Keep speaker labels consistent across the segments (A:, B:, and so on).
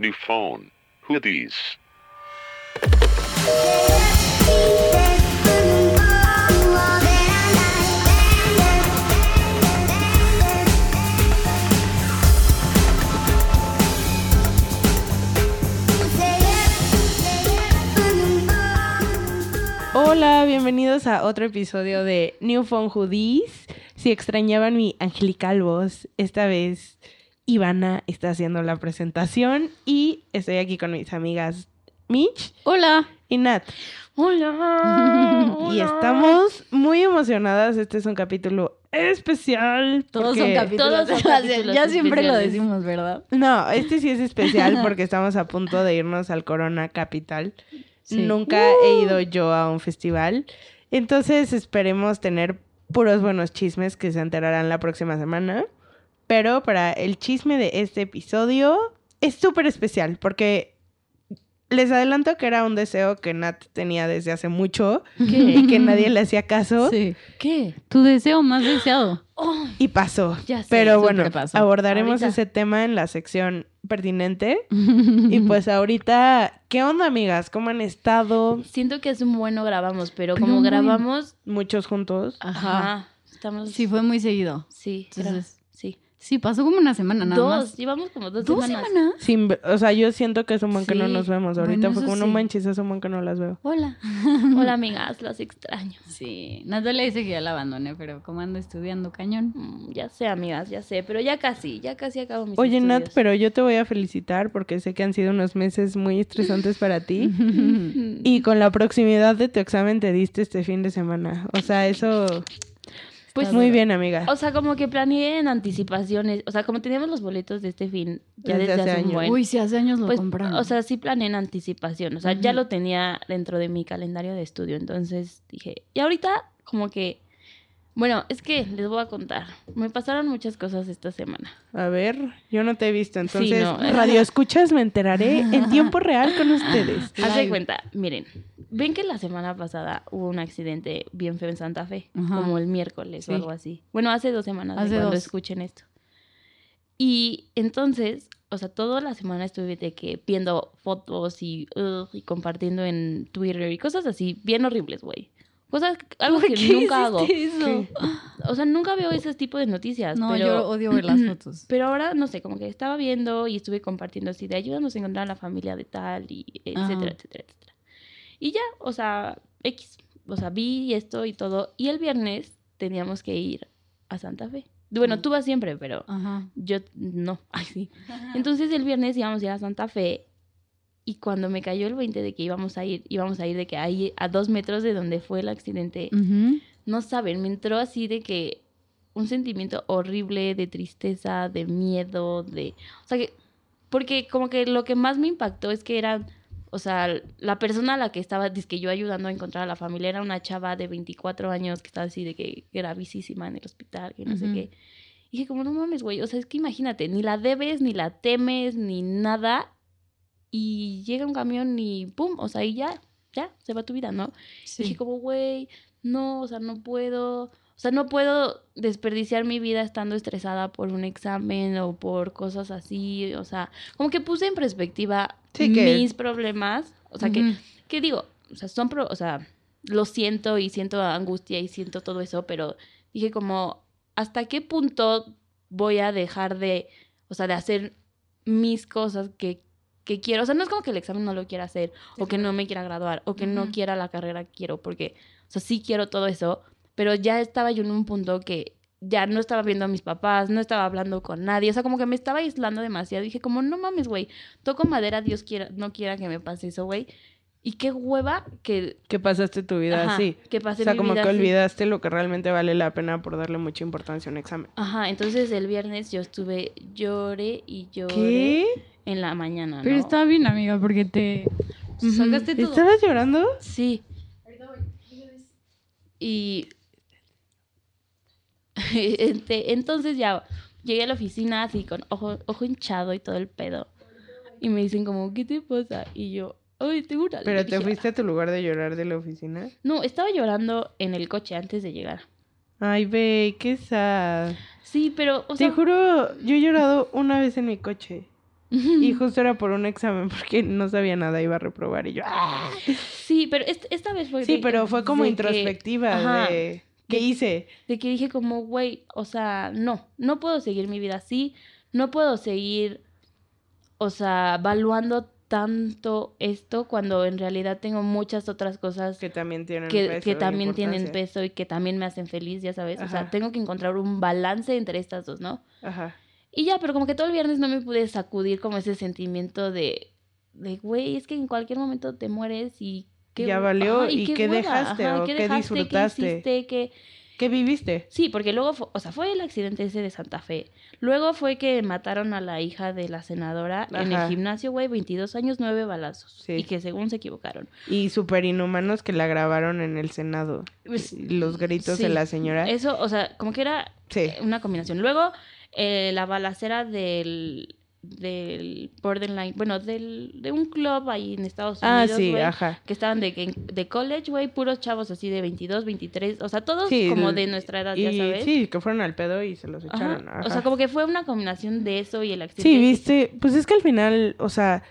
A: New phone. Who these?
B: Hola, bienvenidos a otro episodio de New Phone Hoodies. Si extrañaban mi angelical voz, esta vez Ivana está haciendo la presentación y estoy aquí con mis amigas Mitch
C: Hola.
B: y Nat.
C: Hola.
B: Y estamos muy emocionadas. Este es un capítulo especial.
C: Todos
B: porque-
C: son capítulos.
D: Todos son
C: ya-
D: capítulos
C: ya siempre lo decimos, ¿verdad?
B: No, este sí es especial porque estamos a punto de irnos al Corona Capital.
C: Sí.
B: Nunca he ido yo a un festival. Entonces esperemos tener puros buenos chismes que se enterarán la próxima semana. Pero para el chisme de este episodio es súper especial porque les adelanto que era un deseo que Nat tenía desde hace mucho y que nadie le hacía caso
C: Sí.
D: ¿Qué?
C: Tu deseo más deseado.
D: Oh,
B: y pasó.
D: ya sé.
B: Pero bueno,
C: pasó.
B: abordaremos
D: Ahorita.
B: ese tema en la sección pertinente. Y pues ahorita, ¿qué onda, amigas? ¿Cómo han estado?
D: Siento que es un bueno grabamos, pero,
C: Pero
D: como
C: muy-
D: grabamos,
B: Muchos juntos.
C: Ajá.
D: ajá, estamos
C: Sí, fue muy seguido.
D: sí, era-
C: Entonces,
D: sí.
C: Sí, pasó como una semana nada
D: dos,
C: más.
D: llevamos como dos,
C: ¿Dos
D: semanas.
C: semanas?
B: Sin, o sea, yo siento que es un buen que no
D: Sí.
B: nos vemos.
C: Bueno,
B: Ahorita fue
C: eso
B: como, no
C: sí.
B: manches, es un buen que no las veo.
D: Hola. Hola, amigas, las extraño.
C: Sí. Natalia dice que ya la abandoné, pero como ando estudiando cañón.
D: Mm, ya sé, amigas, ya sé, pero ya casi, ya casi acabo mis
B: Oye, Nat,
D: estudios.
B: pero yo te voy a felicitar porque sé que han sido unos meses muy estresantes para ti. Y con la proximidad de tu examen te diste este fin de semana. O sea, eso...
D: Pues
B: muy bien, amiga.
D: O sea, como que planeé en anticipaciones, o sea, como teníamos los boletos de este fin ya
B: Desde
D: desde,
B: hace
D: hace, un
B: años.
D: buen.
C: Uy, si hace años lo
D: Pues,
C: compraron.
D: o sea, sí planeé en anticipación, o sea, ya lo tenía dentro de mi calendario de estudio, entonces dije, y ahorita como que, bueno, es que les voy a contar, me pasaron muchas cosas esta semana.
B: A ver, yo no te he visto. Entonces,
D: no.
B: radio escuchas, me enteraré en tiempo real con ustedes.
D: Haz de cuenta, miren, ven que la semana pasada hubo un accidente bien feo en Santa Fe,
C: Ajá.
D: como el miércoles
C: Sí.
D: o algo así. Bueno, hace dos semanas de
C: Hace
D: cuando
C: dos.
D: escuchen esto. Y entonces, o sea, toda la semana estuve de que viendo fotos y, ugh, y compartiendo en Twitter y cosas así, bien horribles, güey. Cosas, algo
C: ¿Por
D: que nunca hago.
C: eso?
D: O sea, nunca veo ese tipo de noticias.
C: No,
D: pero...
C: yo odio ver las fotos.
D: Pero ahora, no sé, como que estaba viendo y estuve compartiendo así de ayúdanos a encontrar a la familia de tal y etcétera,
C: Ajá.
D: etcétera, etcétera. Y ya, o sea, X. O sea, vi esto y todo. Y el viernes teníamos que ir a Santa Fe. Bueno,
C: Mm.
D: tú vas siempre, pero
C: Ajá.
D: yo no. Ay, sí. Entonces el viernes íbamos a ir a Santa Fe. Y cuando me cayó el 20 de que íbamos a ir, íbamos a ir de que ahí a dos metros de donde fue el accidente, no saben, me entró así de que un sentimiento horrible de tristeza, de miedo, de... O sea, que... Porque como que lo que más me impactó es que era... O sea, la persona a la que estaba, que yo ayudando a encontrar a la familia, era una chava de 24 años que estaba así de que gravísima en el hospital, que no sé qué. Y dije, como no mames, güey. O sea, es que imagínate, ni la debes, ni la temes, ni nada. Y llega un camión y pum, o sea, y ya, ya, se va tu vida, ¿no?
C: Sí.
D: Dije como, güey, no, o sea, no puedo, o sea, no puedo desperdiciar mi vida estando estresada por un examen o por cosas así, o sea, como que puse en perspectiva
B: Sí, que-
D: mis problemas, o sea, que, que digo, o sea, son, pro- o sea, lo siento y siento angustia y siento todo eso, pero dije como, ¿hasta qué punto voy a dejar de, o sea, de hacer mis cosas que, que quiero? O sea, no es como que el examen no lo quiera hacer, o que no me quiera graduar, o que no quiera la carrera que quiero, porque, o sea, sí quiero todo eso, pero ya estaba yo en un punto que ya no estaba viendo a mis papás, no estaba hablando con nadie, o sea, como que me estaba aislando demasiado. Dije, como, no mames, güey, toco madera, Dios quiera, no quiera que me pase eso, güey. Y qué hueva que,
B: Que pasaste tu vida
D: ajá,
B: así.
D: que pase
B: O sea,
D: mi
B: como
D: vida
B: que
D: así.
B: olvidaste lo que realmente vale la pena por darle mucha importancia a un examen.
D: Ajá, entonces el viernes yo estuve lloré y lloré
B: ¿Qué?
D: en la mañana,
C: Pero
D: ¿no?
C: estaba bien, amiga, porque te
D: Ujú.
C: sacaste todo.
B: ¿Estabas llorando?
D: Sí. Y entonces ya llegué a la oficina así con ojo, ojo hinchado y todo el pedo. Y me dicen como, ¿qué te pasa? Y yo, ay, tengo una
B: ¿Pero te
D: alergia".
B: fuiste a tu lugar de llorar de la oficina?
D: No, estaba llorando en el coche antes de llegar.
B: Ay, ve, qué sad.
D: Sí, pero, o
B: Te
D: sea,
B: juro, yo he llorado una vez en mi coche. Y justo era por un examen porque no sabía nada, iba a reprobar y yo... ¡ah!
D: Sí, pero est- esta vez fue
B: Sí,
D: de-
B: pero fue como
D: de que-
B: introspectiva
D: ajá,
B: de... ¿Qué
D: de-
B: hice?
D: de que dije como, güey, o sea, no, no puedo seguir mi vida así, no puedo seguir, o sea, evaluando tanto esto cuando en realidad tengo muchas otras cosas
B: Que también tienen
D: que,
B: peso
D: que también tienen peso y que también me hacen feliz, ya sabes, o sea, tengo que encontrar un balance entre estas dos, ¿no?
B: Ajá.
D: Y ya, pero como que todo el viernes no me pude sacudir como ese sentimiento de, de güey, es que en cualquier momento te mueres y...
B: Ya valió, ¿y qué dejaste o qué disfrutaste?
D: ¿Qué hiciste? ¿Qué-
B: ¿Qué viviste?
D: Sí, porque luego, fue- o sea, fue el accidente ese de Santa Fe. Luego fue que mataron a la hija de la senadora en el gimnasio, güey, 22 años, 9 balazos.
B: Sí.
D: Y que según se equivocaron.
B: Y super inhumanos que la grabaron en el Senado.
D: Pues,
B: Los gritos de la señora.
D: Eso, o sea, como que era
B: Sí.
D: una combinación. Luego, eh, la balacera del, del borderline, bueno, del, de un club ahí en Estados
B: Ah,
D: Unidos,
B: sí,
D: güey,
B: ajá.
D: que estaban de, de college, güey, puros chavos así de 22, 23, o sea, todos
B: Sí,
D: como de nuestra edad,
B: Y
D: ya sabes.
B: sí, que fueron al pedo y se los
D: Ajá.
B: echaron.
D: O sea, como que fue una combinación de eso y el accidente.
B: Sí, viste. Pues es que al final, o sea,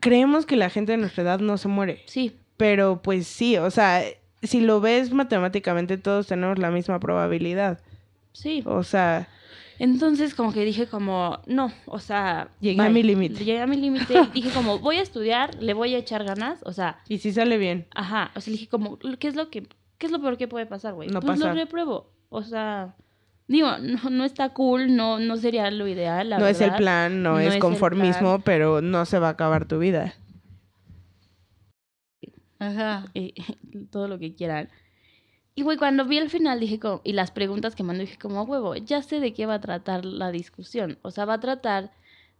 B: creemos que la gente de nuestra edad no se muere.
D: Sí,
B: Pero pues sí, o sea, si lo ves matemáticamente, todos tenemos la misma probabilidad.
D: sí.
B: O sea,
D: Entonces como que dije como, no, o sea...
B: Llegué a mi límite.
D: Llegué a mi límite. dije como, voy a estudiar, le voy a echar ganas, o sea,
B: y si sale bien.
D: ajá. O sea, dije como, ¿qué es lo que, qué es lo peor que puede pasar, güey?
B: No
D: pues
B: pasa.
D: lo repruebo. O sea, digo, no, no está cool, no, no sería lo ideal, la
B: no es el plan, no,
D: No
B: es conformismo, pero no se va a acabar tu vida.
C: Ajá.
D: eh, todo lo que quieran. Y güey, cuando vi el final dije como, y las preguntas que mandó dije como, "A huevo, ya sé de qué va a tratar la discusión. O sea, va a tratar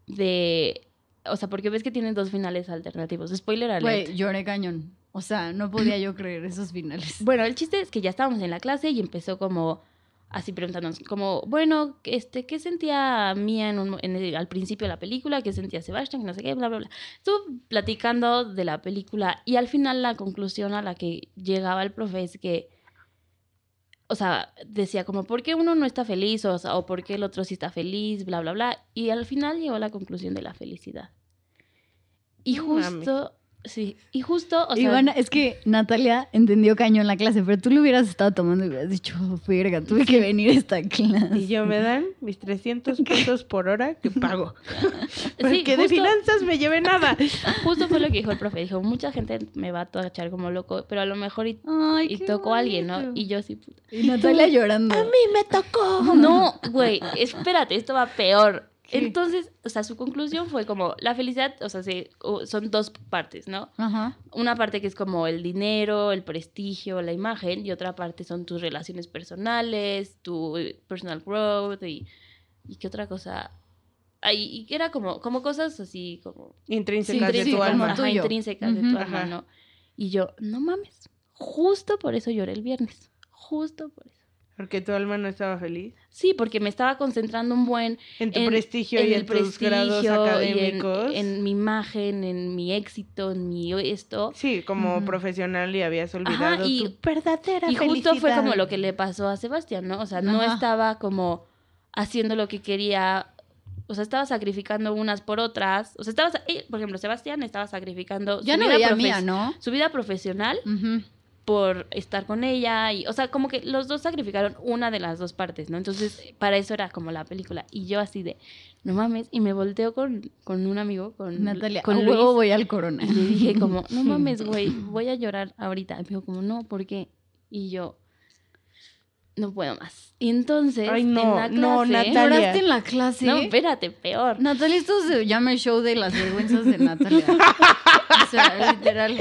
D: de, o sea, porque ves que tienen dos finales alternativos. Spoiler alert.
C: Güey, lloré cañón. O sea, no podía yo creer esos finales.
D: Bueno, el chiste es que ya estábamos en la clase y empezó como así preguntándonos como, bueno, este, ¿qué sentía Mía en un mo- en el- al principio de la película? ¿Qué sentía Sebastián? Que no sé qué, bla, bla, bla. Estuvo platicando de la película y al final la conclusión a la que llegaba el profe es que, o sea, decía como, ¿por qué uno no está feliz? O, sea, o ¿por qué el otro sí está feliz? Bla, bla, bla. Y al final llegó a la conclusión de la felicidad. Y justo, sí, y justo, o sea...
C: Ivana, es que Natalia entendió cañón la clase, pero tú lo hubieras estado tomando y hubieras dicho, verga, tuve que venir a esta clase.
B: Y yo me dan mis 300 pesos por hora que pago. Porque
D: Sí,
B: de finanzas me lleve nada.
D: Justo fue lo que dijo el profe. Dijo, mucha gente me va a tachar como loco, pero a lo mejor y,
C: Ay,
D: y tocó a alguien, ¿no? Y yo así, puta.
C: Y Natalia llorando.
B: me tocó.
D: No, güey, espérate, esto va peor.
C: ¿Qué?
D: Entonces, o sea, su conclusión fue como, la felicidad, o sea, se- o- son dos partes, ¿no?
C: Ajá.
D: Una parte que es como el dinero, el prestigio, la imagen, y otra parte son tus relaciones personales, tu personal growth, y, y qué otra cosa. Ay, y que era como, como cosas así, como
B: Intrínsecas
C: Sí,
B: de tu alma.
D: Ajá,
C: tuyo.
D: intrínsecas de tu alma,
B: Ajá.
D: ¿no? Y yo, no mames, justo por eso lloré el viernes, justo por eso.
B: Porque tu alma no estaba feliz.
D: Sí, porque me estaba concentrando un buen
B: En tu
D: en,
B: prestigio
D: en
B: y
D: el
B: en tus grados
D: prestigio y en-
B: académicos.
D: En, mi imagen, en mi éxito, en mi esto.
B: Sí, como profesional y habías olvidado
D: y-
B: tu verdadera
D: Y justo fue como lo que le pasó a Sebastián, ¿no? O sea, no
C: Ajá.
D: estaba como haciendo lo que quería. O sea, estaba sacrificando unas por otras. O sea, estaba, eh, por ejemplo, Sebastián estaba sacrificando
C: Ya
D: su,
C: no
D: vida
C: veía mía, ¿no?
D: su vida profesional
C: Ujú.
D: Por estar con ella y o sea como que los dos sacrificaron una de las dos partes no entonces para eso era como la película y yo así de no mames y me volteo con, con un amigo con
C: Natalia,
D: con Luis
C: huevo voy al corona.
D: y le dije como no mames güey voy a llorar ahorita y me dijo como no ¿por qué? y yo no puedo más y entonces
B: Ay, no,
D: en la clase
B: no, Natalia.
C: ¿Lloraste en la clase?
D: no espérate peor
C: Natalia, esto se llama el show de las vergüenzas de Natalia. o sea, literal.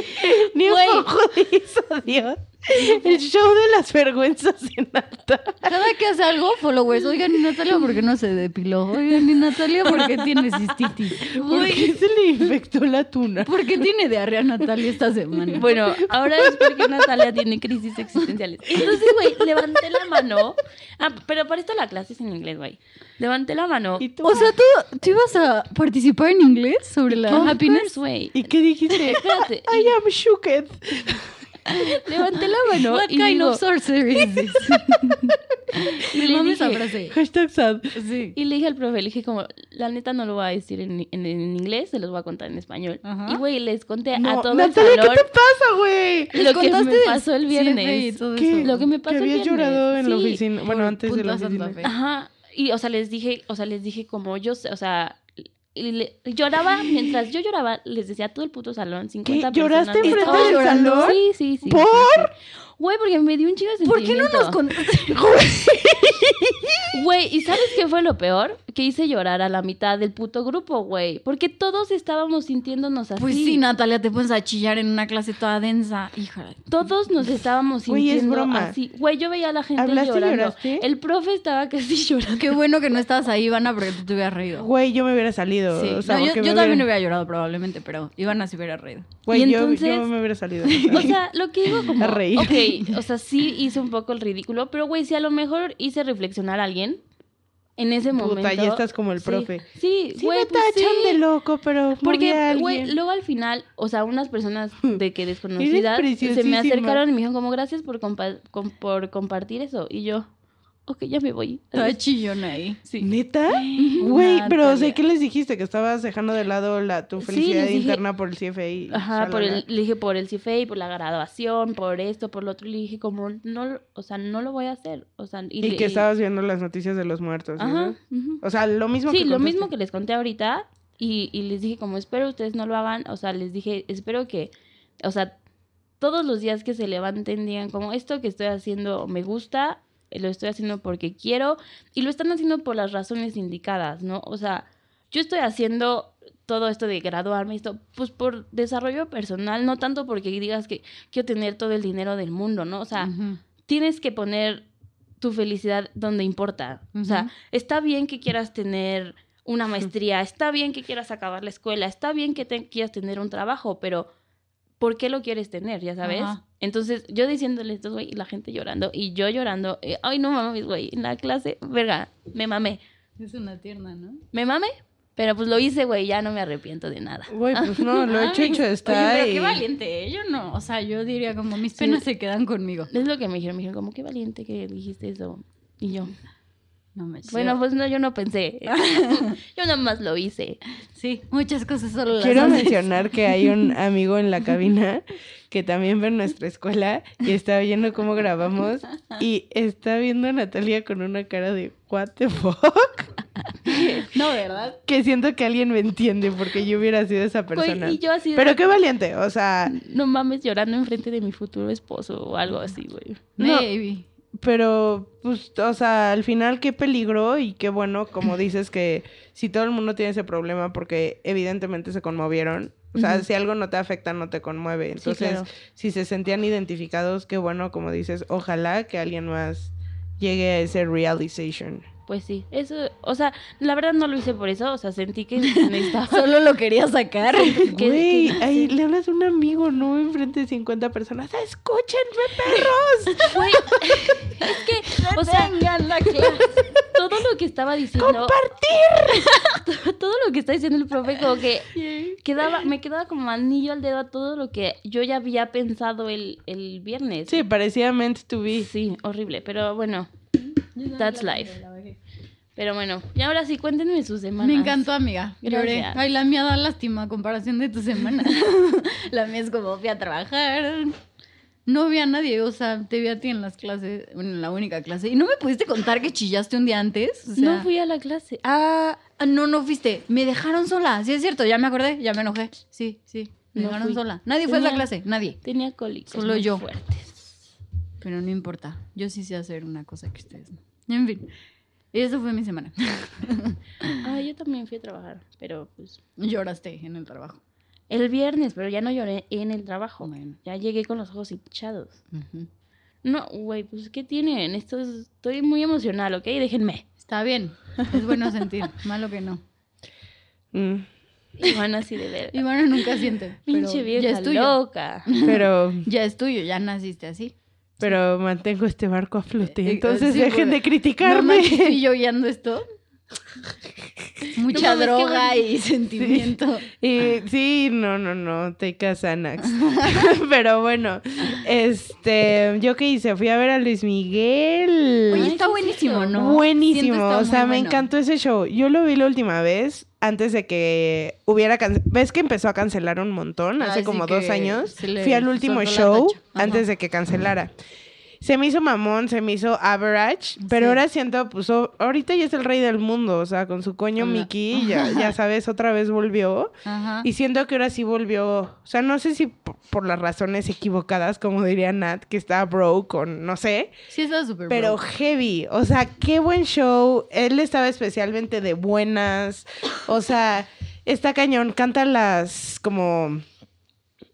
B: Ni un
D: Güey.
B: poco de eso, Dios. El show de las vergüenzas en alta.
C: Cada que hace algo, followers. Oigan, ¿y Natalia por qué no se depiló? Oigan, ¿y Natalia por qué tiene cistitis?
B: ¿Por qué se le infectó la tuna?
C: ¿Por qué tiene diarrea Natalia esta semana?
D: Bueno, ahora es porque Natalia tiene crisis existenciales. Entonces, güey, levanté la mano. Ah, pero para esto la clase es en inglés, güey. Levanté la mano.
B: ¿Y tú?
C: O sea, ¿tú, ¿tú ibas a participar en inglés sobre la happiness?
D: güey.
B: ¿Y qué dijiste?
D: Espérate.
B: I am shooked.
D: Levanté la mano
C: What
D: y
C: kind
D: digo,
C: of sorcery is this?
D: Y
C: Me
D: le
C: mama esa
D: dije-
C: frase.
B: Hashtag sad.
C: Sí.
D: Y le dije al profe, le dije como, la neta no lo voy a decir en, en- en inglés, se los voy a contar en español.
C: Ajá.
D: Y güey, les conté
B: No,
D: a todo
B: Natalia, ¿qué te pasa, güey?
C: Les
D: lo que
C: contaste
D: me pasó el viernes.
C: todo
B: ¿Qué?
C: eso.
D: Lo que me pasó
B: Que
D: el viernes.
B: llorado en la
D: Sí.
B: oficina. Bueno, antes de la oficina.
C: Fe.
D: Ajá. Y, o sea, les dije, o sea, les dije como yo, sé, o sea, y le- lloraba, mientras yo lloraba, les decía a todo el puto salón, 50
B: ¿Qué? ¿Lloraste
D: personas.
C: enfrente del
D: llorando.
B: salón?
D: Sí, sí, sí.
B: ¿Por?
D: Güey, porque me dio un chingo de
C: ¿Por qué no nos
D: sentimiento.
C: contaste?
D: Güey, ¿y sabes qué fue lo peor? Que hice llorar a la mitad del puto grupo, güey. Porque todos estábamos sintiéndonos así.
C: Pues sí, Natalia, te pones a chillar en una clase toda densa. Hija.
D: Todos nos estábamos
B: Güey, es
D: sintiendo
B: broma.
D: así. Güey, yo veía a la gente
B: ¿Hablaste y
D: llorando.
B: lloraste?
D: El profe estaba casi llorando.
C: Qué bueno que no estabas ahí, Ivana, porque tú te hubieras reído.
B: Güey, yo me hubiera salido.
C: Sí.
B: O sea,
C: No, yo también
B: hubiera-
C: llorado probablemente, pero Ivana se hubiera reído.
B: Güey,
D: Y
B: yo,
D: entonces-
B: yo me hubiera salido.
D: O sea, lo que digo como,
B: A reír.
D: ok, o sea, sí hice un poco el ridículo, pero güey, si a lo mejor hice reflexionar a alguien en ese
B: Puta,
D: momento.
B: ya estás como el profe.
D: Sí,
B: sí
D: güey,
B: me
D: pues
B: tachan
D: sí.
B: de loco, pero
D: Porque, güey, luego al final, o sea, unas personas de que desconocidas se me acercaron y me dijeron como gracias por, compa- com- por compartir eso. Y yo, ok, ya me voy.
C: Estaba chillona ahí.
D: Sí.
B: ¿Neta? Güey, pero o sea,
C: Natalia.
B: ¿qué les dijiste? Que estabas dejando de lado la, tu
D: Sí,
B: felicidad
D: dije-
B: interna por el CFI.
D: Ajá, por el, le dije por el CFA, por la graduación, por esto, por lo otro. Y le dije como, no, lo- o sea, no lo voy a hacer. O sea, y,
B: Y,
D: le-
B: que estabas viendo las noticias de los muertos. ¿y
D: Ajá.
B: O sea, lo mismo
D: Sí,
B: que
D: lo
B: contaste.
D: mismo que les conté ahorita y, y les dije como espero ustedes no lo hagan, o sea, les dije espero que, o sea, todos los días que se levanten digan como esto que estoy haciendo me gusta, lo estoy haciendo porque quiero y lo están haciendo por las razones indicadas, ¿no? O sea, yo estoy haciendo todo esto de graduarme, esto, pues por desarrollo personal, no tanto porque digas que quiero tener todo el dinero del mundo, ¿no? O sea, tienes que poner tu felicidad donde importa. O sea, está bien que quieras tener una maestría, está bien que quieras acabar la escuela, está bien que te- quieras tener un trabajo, pero ¿por qué lo quieres tener? Ya sabes. Entonces, yo diciéndole esto, güey, y la gente llorando, y yo llorando, eh, ay, no mames, güey, en la clase, verga, me mamé.
C: Es una tierna, ¿no?
D: Me mamé, pero pues lo hice, güey, ya no me arrepiento de nada.
B: Güey, pues no, lo hecho,
C: Ay,
B: hecho está.
C: Oye, pero
B: y-
C: qué valiente, ¿eh? Yo no. O sea, yo diría como mis
D: Sí.
C: penas se quedan conmigo.
D: Es lo que me dijeron, me dijeron, como qué valiente que dijiste eso. Y yo,
C: No me
D: bueno, pues no, yo no pensé. yo nada más lo hice.
C: Sí, muchas cosas solo las
B: Quiero
C: haces.
B: mencionar que hay un amigo en la cabina que también ve nuestra escuela y está viendo cómo grabamos y está viendo a Natalia con una cara de what the fuck
C: No, ¿verdad?
B: que siento que alguien me entiende porque yo hubiera sido esa
D: Güey,
B: persona.
D: y yo así de-
B: Pero qué valiente, o sea,
D: No mames, llorando enfrente de mi futuro esposo o algo así, güey.
B: No. Pero pues, o sea, al final qué peligro y qué bueno, como dices que si todo el mundo tiene ese problema porque evidentemente se conmovieron, o sea, si algo no te afecta, no te conmueve. Entonces,
D: claro.
B: si se sentían identificados, qué bueno, como dices, ojalá que alguien más llegue a ese realization.
D: Pues sí, eso, o sea, la verdad no lo hice por eso, o sea, sentí que necesitaba...
C: Solo lo quería sacar.
B: Güey, ahí
D: sí.
B: le hablas a un amigo, no enfrente de 50 personas. ¡Escúchenme, perros!
D: Güey, es que, o sea,
C: la clase.
D: todo lo que estaba diciendo...
B: ¡Compartir!
D: todo lo que está diciendo el profe como que quedaba, me quedaba como anillo al dedo a todo lo que yo ya había pensado el, el viernes.
B: Sí, parecía meant to be.
D: Sí, horrible, pero bueno, That's life. Pero bueno, y ahora sí, cuéntenme sus semanas.
C: Me encantó, amiga. Lloré. Ay, la mía da lástima a comparación de tu semana. la mía es como fui a trabajar. No vi a nadie, o sea, te vi a ti en las clases, en la única clase. ¿Y no me pudiste contar que chillaste un día antes? O sea,
D: No fui a la clase. Ah,
C: no, no fuiste. Me dejaron sola. Sí, es cierto, ya me acordé, ya me enojé. Sí, sí, me
D: No
C: dejaron
D: fui.
C: sola. Nadie fue a
D: Tenía-
C: clase, nadie.
D: tenía cólicos
C: Solo yo.
D: fuertes.
C: Pero no importa. Yo sí sé hacer una cosa que ustedes no. En fin. Eso fue mi semana.
D: Ah, yo también fui a trabajar, pero pues
C: Lloraste en el trabajo.
D: el viernes, pero ya no lloré en el trabajo.
C: Bueno.
D: Ya llegué con los ojos hinchados. No, güey, pues ¿qué tienen? Esto es- estoy muy emocional, ¿ok? Déjenme.
C: Está bien. Es bueno sentir. Malo que no.
B: Mm,
D: Y van así de ver.
C: Y bueno, nunca siente. pero
D: Pinche
C: ya
D: vieja
C: es tuyo.
D: loca.
B: Pero,
C: Ya es tuyo, ya naciste así.
B: Pero mantengo este barco a flote.
C: Eh, eh,
B: Entonces
C: sí,
B: dejen de
C: No
B: criticarme.
C: manches, estoy yo guiando esto. Mucha
D: No
C: droga
D: bueno.
C: y sentimiento.
B: Y sí, no, no, no, take a Xanax. Pero bueno, este, ¿yo qué hice? Fui a ver a Luis Miguel.
C: Oye, está
D: sí,
C: buenísimo,
D: sí,
C: ¿no?
B: Buenísimo, o sea, me
C: bueno.
B: encantó ese show. Yo lo vi la última vez antes de que hubiera ves que empezó a cancelar un montón hace como dos años. Fui al último show antes de que cancelara. Se me hizo mamón, se me hizo average, pero
C: Sí.
B: ahora siento, pues ahorita ya es el rey del mundo, o sea, con su coño Mickey, ya, ya sabes, otra vez volvió.
C: Ajá.
B: Y siento que ahora sí volvió, o sea, no sé si por las razones equivocadas, como diría Nat, que está broke o no sé,
C: Sí, está súper
B: pero
C: broke.
B: heavy, o sea, qué buen show. Él estaba especialmente de buenas, o sea, está cañón, canta las como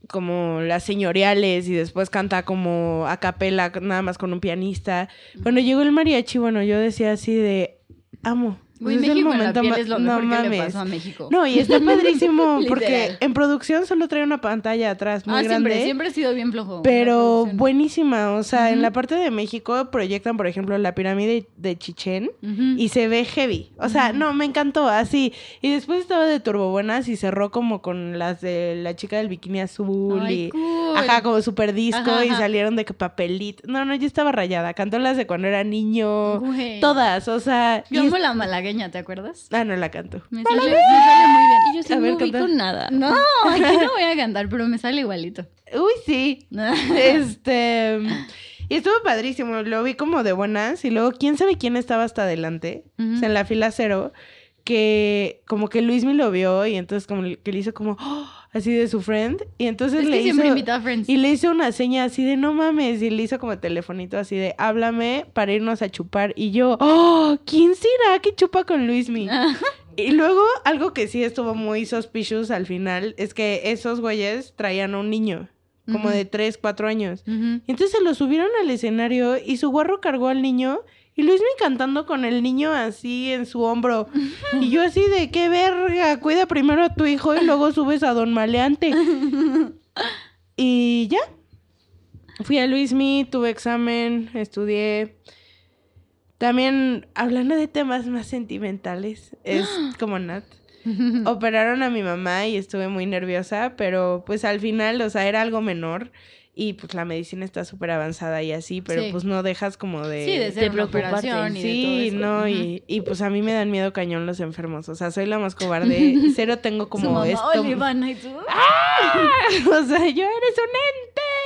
B: como las señoriales y después canta como a capela nada más con un pianista. Cuando llegó el mariachi, bueno, yo decía así de amo. Es el
C: México en la
B: momento
C: piel
B: ma-
C: es lo
B: no
C: mejor que le
B: mames.
C: pasó a México.
B: No, y está padrísimo porque en producción solo trae una pantalla atrás muy
C: ah,
B: grande.
C: siempre, siempre ha sido bien flojo.
B: Pero
C: la
B: buenísima, o sea, en
C: Ujú.
B: la parte de México proyectan, por ejemplo, la pirámide de Chichén
C: Ujú.
B: y se ve heavy. O sea, no, me encantó, así. Y después estaba de Turbobuenas y cerró como con las de la chica del bikini azul
C: Ay,
B: y...
C: cool.
B: Ajá, como super disco
C: Ajá,
B: y
C: ajá.
B: salieron de que papelito. No, no, yo estaba rayada. Cantó las de cuando era niño.
C: Güey.
B: Todas, o sea...
C: Yo amo la malagueña, ¿te acuerdas?
B: Ah, no la canto.
C: Me sale, me sale muy bien.
D: Y yo sí
B: A ver,
D: no ubico
B: canta.
D: nada.
C: No, aquí no voy a cantar, pero me sale igualito.
B: Uy, sí. Este. Y estuvo padrísimo. Lo vi como de buenas. Y luego, quién sabe quién estaba hasta adelante. O sea, en la fila cero. Que como que Luis me lo vio. Y entonces, como que le hizo como "Oh", así de su friend. Y entonces
C: es
B: le
C: que siempre
B: hizo.
C: invita a Friends.
B: Y le hizo una seña así de no mames. Y le hizo como telefonito así de háblame para irnos a chupar. Y yo, ¡Oh! ¿Quién será que chupa con Luismi? Y luego, algo que sí estuvo muy suspicious al final es que esos güeyes traían a un niño, como de 3, 4 años. Entonces se lo subieron al escenario y su guarro cargó al niño y Luismi cantando con el niño así en su hombro. Y yo así de qué verga, cuida primero a tu hijo y luego subes a Don Maleante. Y ya. Fui a Luismi, tuve examen, estudié. También, hablando de temas más sentimentales, es como Nat. Operaron a mi mamá y estuve muy nerviosa, pero pues al final, o sea, era algo menor y pues la medicina está súper avanzada y así, pero
C: Sí.
B: pues no dejas como de...
C: Sí, de ser una operación y de
B: Sí,
C: todo eso.
B: no, y, y pues a mí me dan miedo cañón los enfermos, o sea, soy la más cobarde, cero tengo
C: Su
B: como
C: mamá,
B: esto...
C: Y tú,
B: o sea, yo eres.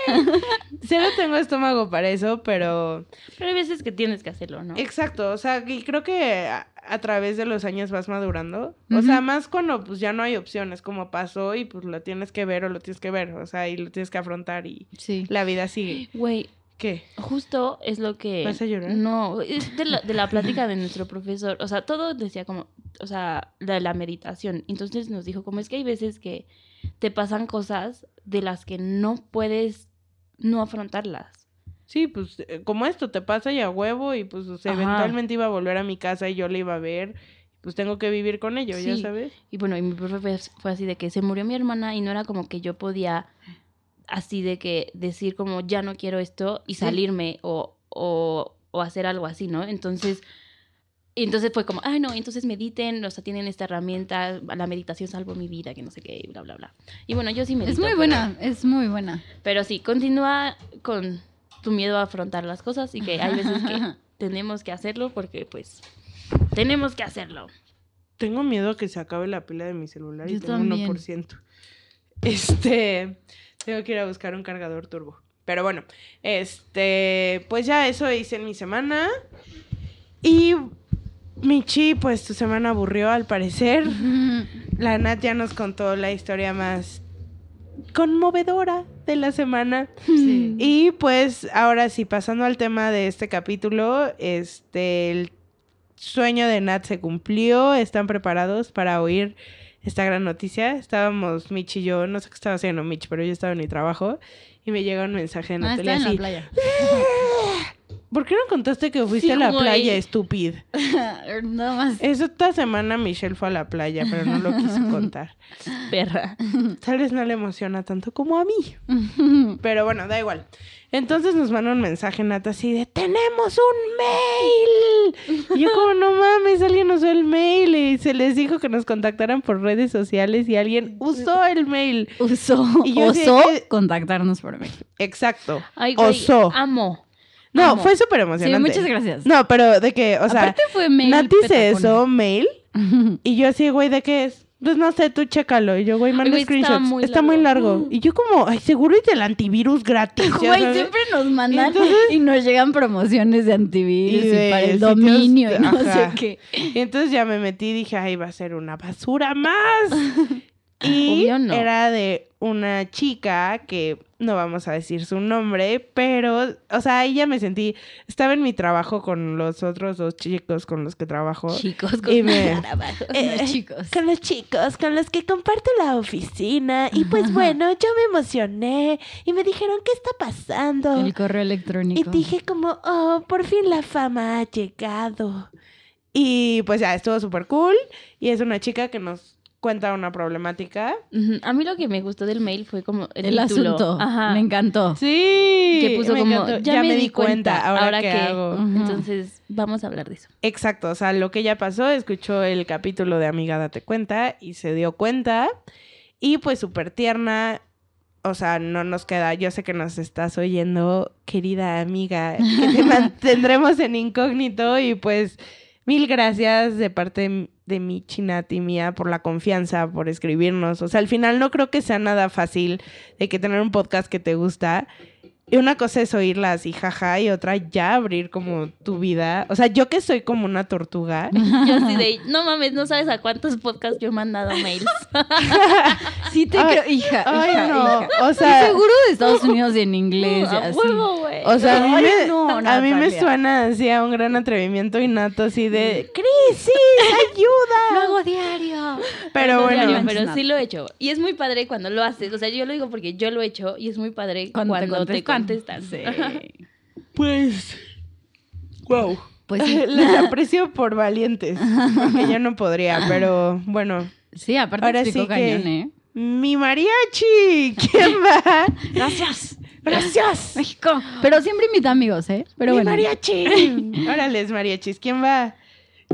B: cero tengo estómago para eso, pero...
D: Pero hay veces que tienes que hacerlo, ¿no?
B: Exacto, o sea, y creo que a, a través de los años vas madurando. O sea, más cuando pues ya no hay opciones, como pasó y pues lo tienes que ver o lo tienes que ver, o sea, y lo tienes que afrontar y
C: Sí.
B: la vida sigue.
D: Güey,
B: ¿Qué?
D: justo es lo que...
B: ¿Vas a llorar?
D: No, es de la, de la plática de nuestro profesor. O sea, todo decía como, o sea, de la meditación. Entonces nos dijo, como es que hay veces que te pasan cosas de las que no puedes no afrontarlas.
B: Sí, pues eh, como esto te pasa y a huevo y pues o sea, eventualmente iba a volver a mi casa y yo le iba a ver, pues tengo que vivir con ello, ya sabes.
D: Y bueno, y mi profe fue, fue así de que se murió mi hermana y no era como que yo podía así de que decir como ya no quiero esto y
B: Sí.
D: salirme o, o, o hacer algo así, ¿no? Entonces, y entonces fue como, ay no, entonces mediten, o sea, tienen esta herramienta, la meditación salvó mi vida, que no sé qué, bla, bla, bla. Y bueno, yo sí medito.
C: Es muy
D: pero-
C: buena, es muy buena.
D: Pero sí, continúa con tu miedo a afrontar las cosas y que hay veces que tenemos que hacerlo porque pues tenemos que hacerlo.
B: Tengo miedo que se acabe la pila de mi celular y
C: Yo
B: tengo
C: también.
B: 1%. Este, tengo que ir a buscar un cargador turbo. Pero bueno, este, pues ya eso hice en mi semana. Y Michi, pues tu semana aburrió al parecer. La Nat ya nos contó la historia más conmovedora de la semana.
C: Sí.
B: Y pues ahora sí, pasando al tema de este capítulo, este, el sueño de Nat se cumplió. ¿Están preparados para oír esta gran noticia? Estábamos Mitch y yo, no sé qué estaba haciendo Mitch, pero yo estaba en mi trabajo y me llega un mensaje de
C: Ah, en la
B: así.
C: playa.
B: ¿Por qué no contaste que fuiste
D: Sí,
B: a la
D: güey.
B: playa, estúpido?
C: Nada más.
B: Esta semana Michelle fue a la playa, pero no lo quiso contar.
D: Perra.
B: Tal vez no le emociona tanto como a mí. Pero bueno, da igual. Entonces nos manda un mensaje Nata así de ¡Tenemos un mail! Y yo como no mames, alguien usó el mail y se les dijo que nos contactaran por redes sociales y alguien usó el mail.
C: Usó,
B: Y yo
C: osó
B: que-
C: contactarnos por mail.
B: Exacto.
D: Ay, güey,
B: Osó.
D: amo.
B: No,
C: amo.
B: fue súper
C: Sí,
B: emocionante.
C: muchas gracias.
B: No, pero de que, o sea,
C: Aparte fue mail
B: Nati se usó mail y yo así, güey, ¿de qué es? Pues no sé, tú chécalo. Y yo, güey, manda screenshots.
D: muy
B: Está muy
D: largo.
B: largo. Y yo como, ay, seguro es del antivirus gratis.
C: Güey, siempre nos mandan
B: Entonces-
C: y nos llegan promociones de antivirus
B: Y
C: y,
B: de
C: para el
B: sitios-
C: dominio y no
B: ajá.
C: sé qué.
B: Y entonces ya me metí y dije, ay, va a ser una basura más. y
D: no.
B: era de una chica que no vamos a decir su nombre, pero, o sea, ahí ya me sentí, estaba en mi trabajo con los otros dos chicos con los que trabajo.
D: Chicos,
B: Y me-. Eh,
C: Los chicos.
B: Con los chicos, con los que comparto la oficina. Y pues bueno, yo me emocioné y me dijeron, ¿qué está pasando?
C: El correo
B: Y
C: electrónico.
B: dije como, oh, por fin la fama ha llegado. Y pues ya, estuvo súper cool. Y es una chica que nos cuenta una problemática.
D: A mí lo que me gustó del mail fue como el,
C: el
D: título.
C: asunto.
D: Ajá.
C: Me encantó.
B: Sí.
D: que puso
B: me
D: como,
B: encantó.
D: ya, me, di cuenta, ahora,
B: qué
D: que
B: hago.
D: Entonces, vamos a hablar de eso.
B: Exacto, o sea, lo que ella pasó, escuchó el capítulo de Amiga Date Cuenta y se dio cuenta. Y pues súper tierna, o sea, no nos queda, yo sé que nos estás oyendo, querida amiga, que te mantendremos en incógnito y pues mil gracias de parte de mi chinat y mía por la confianza, por escribirnos. O sea, al final no creo que sea nada fácil de que tener un podcast que te gusta. Y una cosa es oírlas y jaja, y otra ya abrir como tu vida. O sea, yo que soy como una tortuga.
D: Yo así de, no mames, no sabes a cuántos podcasts yo he mandado mails.
C: Sí te
B: Ay,
C: creo, hija,
B: Ay,
C: hija,
B: no.
C: hija.
B: O sea,
C: seguro de Estados Unidos y en inglés y
D: a
C: así.
D: huevo,
B: o sea, a mí,
C: Ay,
B: me,
C: no,
B: a mí me suena así a un gran atrevimiento innato, así de ¡Crisis! ¡Ayuda!
C: hago diario.
B: Pero
D: No,
B: bueno,
D: diario, pero sí lo he hecho. Y es muy padre cuando lo haces. O sea, yo lo digo porque yo lo he hecho y es muy padre
C: Cuando,
D: cuando,
C: te
D: te
C: contestan.
D: contestan.
C: Sí.
B: pues. Wow.
C: Pues sí.
B: Les aprecio por valientes. Porque yo no podría, pero bueno.
C: Sí, aparte
B: Ahora sí que-
C: cañón, ¿eh?
B: Mi mariachi. ¿Quién va?
C: Gracias.
B: Gracias.
C: México. Pero siempre invita amigos, ¿eh? Pero
B: Mi
C: bueno.
B: mariachi. Órale, mariachis. ¿Quién va?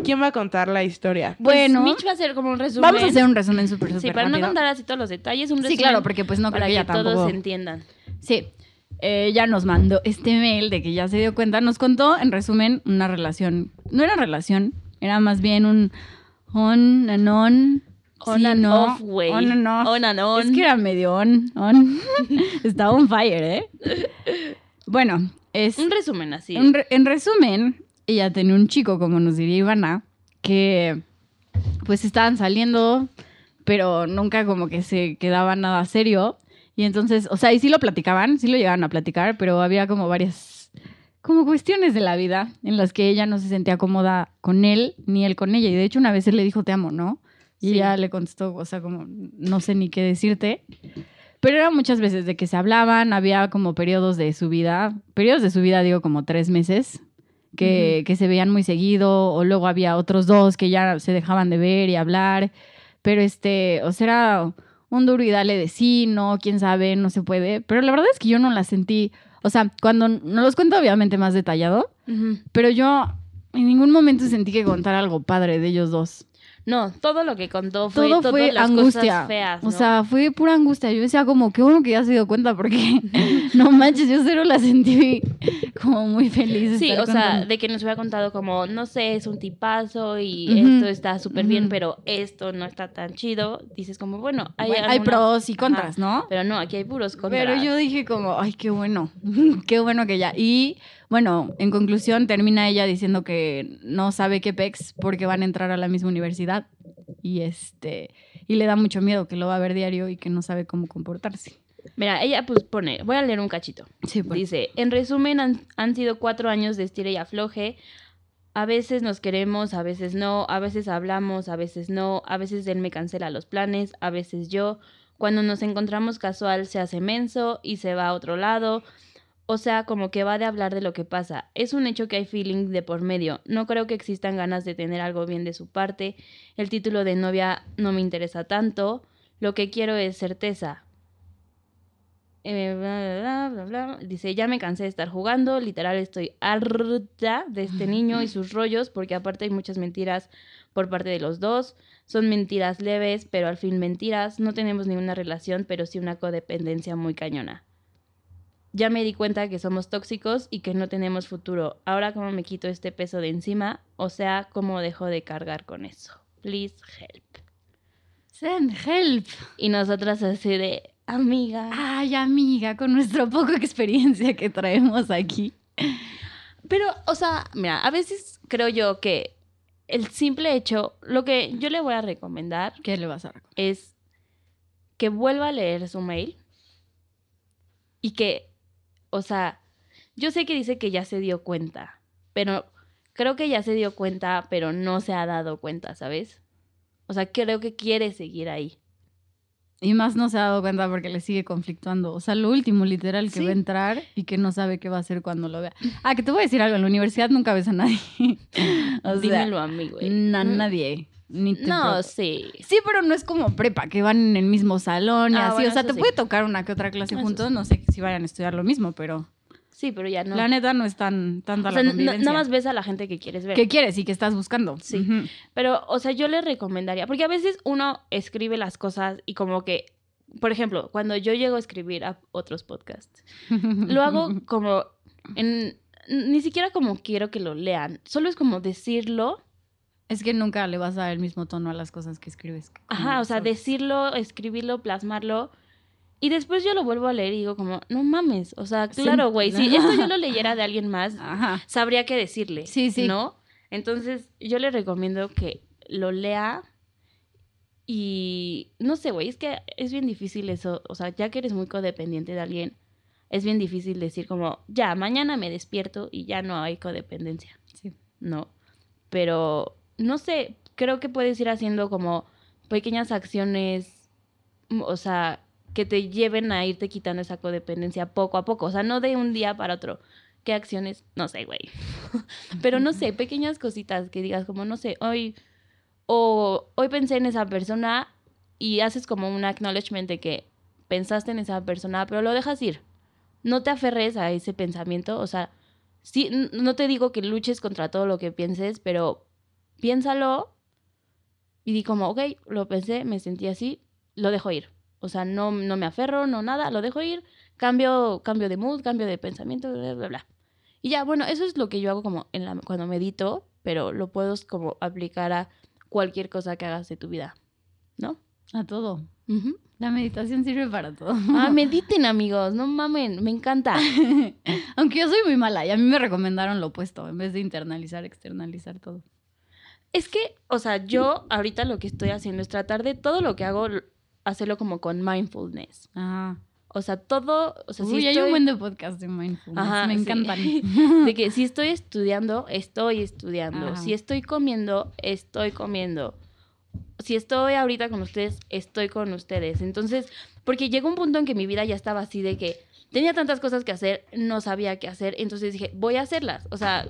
B: ¿Quién va a contar la historia?
C: Bueno,
D: Pues Mitch va a hacer como un resumen.
C: vamos a hacer un resumen súper, súper
D: Sí, para
C: rápido.
D: no contar así todos los detalles, un resumen.
C: Sí, claro, porque pues no creo
D: para
C: que
D: que
C: ya
D: todos
C: tampoco...
D: entiendan.
C: Sí. Ella nos mandó este mail de que ya se dio cuenta. Nos contó, en resumen, una relación. No era relación, era más bien un on and on.
D: On
C: Sí,
D: and
C: no.
D: off, güey.
C: On and off.
D: On and on.
C: Es que era medio on. on. Estaba on fire, ¿eh? Bueno, es.
D: Un resumen así.
C: En, re- en resumen, ella tenía un chico, como nos diría Ivana, que pues estaban saliendo, pero nunca como que se quedaba nada serio. Y entonces, o sea, y sí lo platicaban, sí lo llegaban a platicar, pero había como varias, como cuestiones de la vida en las que ella no se sentía cómoda con él, ni él con ella. Y de hecho una vez él le dijo, te amo, ¿no? Y
D: Sí.
C: ella le contestó, o sea, como, no sé ni qué decirte. Pero eran muchas veces de que se hablaban, había como periodos de su vida, periodos de su vida, digo, como tres meses, que, que se veían muy seguido, o luego había otros dos que ya se dejaban de ver y hablar, pero este, o sea, era un duro y dale de sí, no, quién sabe, no se puede, pero la verdad es que yo no la sentí, o sea, cuando, no los cuento obviamente más detallado, pero yo en ningún momento sentí que contar algo padre de ellos dos.
D: No, todo lo que contó fue
C: Todo fue
D: las
C: angustia.
D: cosas feas,
C: O sea, fue pura angustia. Yo decía como, qué bueno que ya se dio cuenta porque no manches, yo cero la sentí como muy feliz.
D: Sí, o sea, de que nos hubiera contado como, no sé, es un tipazo y esto está súper bien, pero esto no está tan chido. Dices como, bueno, hay,
C: Bueno, hay pros y
D: Ajá,
C: contras, ¿no?
D: Pero no, aquí hay puros contras.
C: Pero yo dije como, ay, qué bueno, qué bueno que ya. Y bueno, en conclusión termina ella diciendo que no sabe qué pex porque van a entrar a la misma universidad y este y le da mucho miedo que lo va a ver diario y que no sabe cómo comportarse.
D: Mira, ella pues pone, voy a leer un cachito.
C: Sí, pues.
D: Dice, en resumen, han, han sido cuatro años de estira y afloje. A veces nos queremos, a veces no, a veces hablamos, a veces no, a veces él me cancela los planes, a veces yo. Cuando nos encontramos casual se hace menso y se va a otro lado. O sea, como que va de hablar de lo que pasa. Es un hecho que hay feeling de por medio. No creo que existan ganas de tener algo bien de su parte. El título de novia no me interesa tanto. Lo que quiero es certeza. Eh, bla, bla, bla, bla. Dice, ya me cansé de estar jugando. Literal, estoy harta de este niño y sus rollos, porque aparte hay muchas mentiras por parte de los dos. Son mentiras leves, pero al fin mentiras. No tenemos ninguna relación, pero sí una codependencia muy cañona. Ya me di cuenta que somos tóxicos y que no tenemos futuro. Ahora, ¿cómo me quito este peso de encima? O sea, ¿cómo dejo de cargar con eso? Please help.
C: Send help.
D: Y nosotras así de, amiga.
C: Ay, amiga, con nuestra poca experiencia que traemos aquí.
D: Pero, o sea, mira, a veces creo yo que el simple hecho, lo que yo le voy a recomendar
C: ¿Qué le vas a recomendar?
D: es que vuelva a leer su mail y que, o sea, yo sé que dice que ya se dio cuenta, pero creo que ya se dio cuenta, pero no se ha dado cuenta, ¿sabes? O sea, creo que quiere seguir ahí.
C: Y más no se ha dado cuenta porque le sigue conflictuando. O sea, lo último, literal, que
D: Sí.
C: va a entrar y que no sabe qué va a hacer cuando lo vea. Ah, que te voy a decir algo. En la universidad nunca ves a nadie. o sea,
D: Dímelo a mí, güey.
C: na-
D: Mm,
C: nadie. Ni te
D: No, sí.
C: Sí, pero no es como prepa, que van en el mismo salón y
D: Ah,
C: así.
D: bueno,
C: o sea, te
D: sí.
C: puede tocar una que otra clase
D: Eso
C: juntos.
D: sí.
C: No sé si vayan a estudiar lo mismo, pero
D: Sí, pero ya no.
C: la neta no es tan tanta
D: o sea,
C: la convivencia.
D: nada más ves a la gente que quieres ver.
C: ¿Qué quieres y qué estás buscando?
D: Sí. Pero, o sea, yo le recomendaría, porque a veces uno escribe las cosas y como que, por ejemplo, cuando yo llego a escribir a otros podcasts, lo hago como en, ni siquiera como quiero que lo lean, solo es como decirlo,
C: Es que nunca le vas a dar el mismo tono a las cosas que escribes.
D: ajá, o sea, decirlo, escribirlo, plasmarlo. Y después yo lo vuelvo a leer y digo como, no mames, o sea, claro, güey, si esto yo lo leyera de alguien más,
C: Ajá.
D: sabría qué decirle.
C: Sí, sí.
D: ¿No? Entonces, yo le recomiendo que lo lea y no sé, güey, es que es bien difícil eso, o sea, ya que eres muy codependiente de alguien, es bien difícil decir como, ya, mañana me despierto y ya no hay codependencia,
C: Sí.
D: ¿no? Pero, no sé, creo que puedes ir haciendo como pequeñas acciones, mm, o sea, que te lleven a irte quitando esa codependencia poco a poco, o sea, no de un día para otro. ¿Qué acciones? No sé, güey. Pero no sé, pequeñas cositas que digas como, no sé, hoy, o hoy pensé en esa persona y haces como un acknowledgement de que pensaste en esa persona, pero lo dejas ir. No te aferres a ese pensamiento, o sea, sí, no te digo que luches contra todo lo que pienses, pero piénsalo y di como, ok, lo pensé, me sentí así, lo dejo ir. O sea, no, no me aferro, no nada, lo dejo ir, cambio, cambio de mood, cambio de pensamiento, bla, bla, bla. Y ya, bueno, eso es lo que yo hago como en la, cuando medito, pero lo puedo como aplicar a cualquier cosa que hagas de tu vida, ¿no?
C: A todo.
D: Ujú.
C: La meditación sirve para todo.
D: Ah, mediten, amigos, no mamen, me encanta.
C: Aunque yo soy muy mala y a mí me recomendaron lo opuesto, en vez de internalizar, externalizar todo.
D: Es que, o sea, yo ahorita lo que estoy haciendo es tratar de todo lo que hago, hacerlo como con mindfulness.
C: Ajá.
D: O sea, todo, o sea, si
C: Uy, hay
D: estoy-
C: un buen de podcast de mindfulness.
D: Ajá,
C: me
D: sí.
C: encantan.
D: De que si estoy estudiando, estoy estudiando.
C: Ajá.
D: Si estoy comiendo, estoy comiendo. Si estoy ahorita con ustedes, estoy con ustedes. Entonces, porque llegó un punto en que mi vida ya estaba así de que tenía tantas cosas que hacer, no sabía qué hacer. Entonces dije, voy a hacerlas. O sea,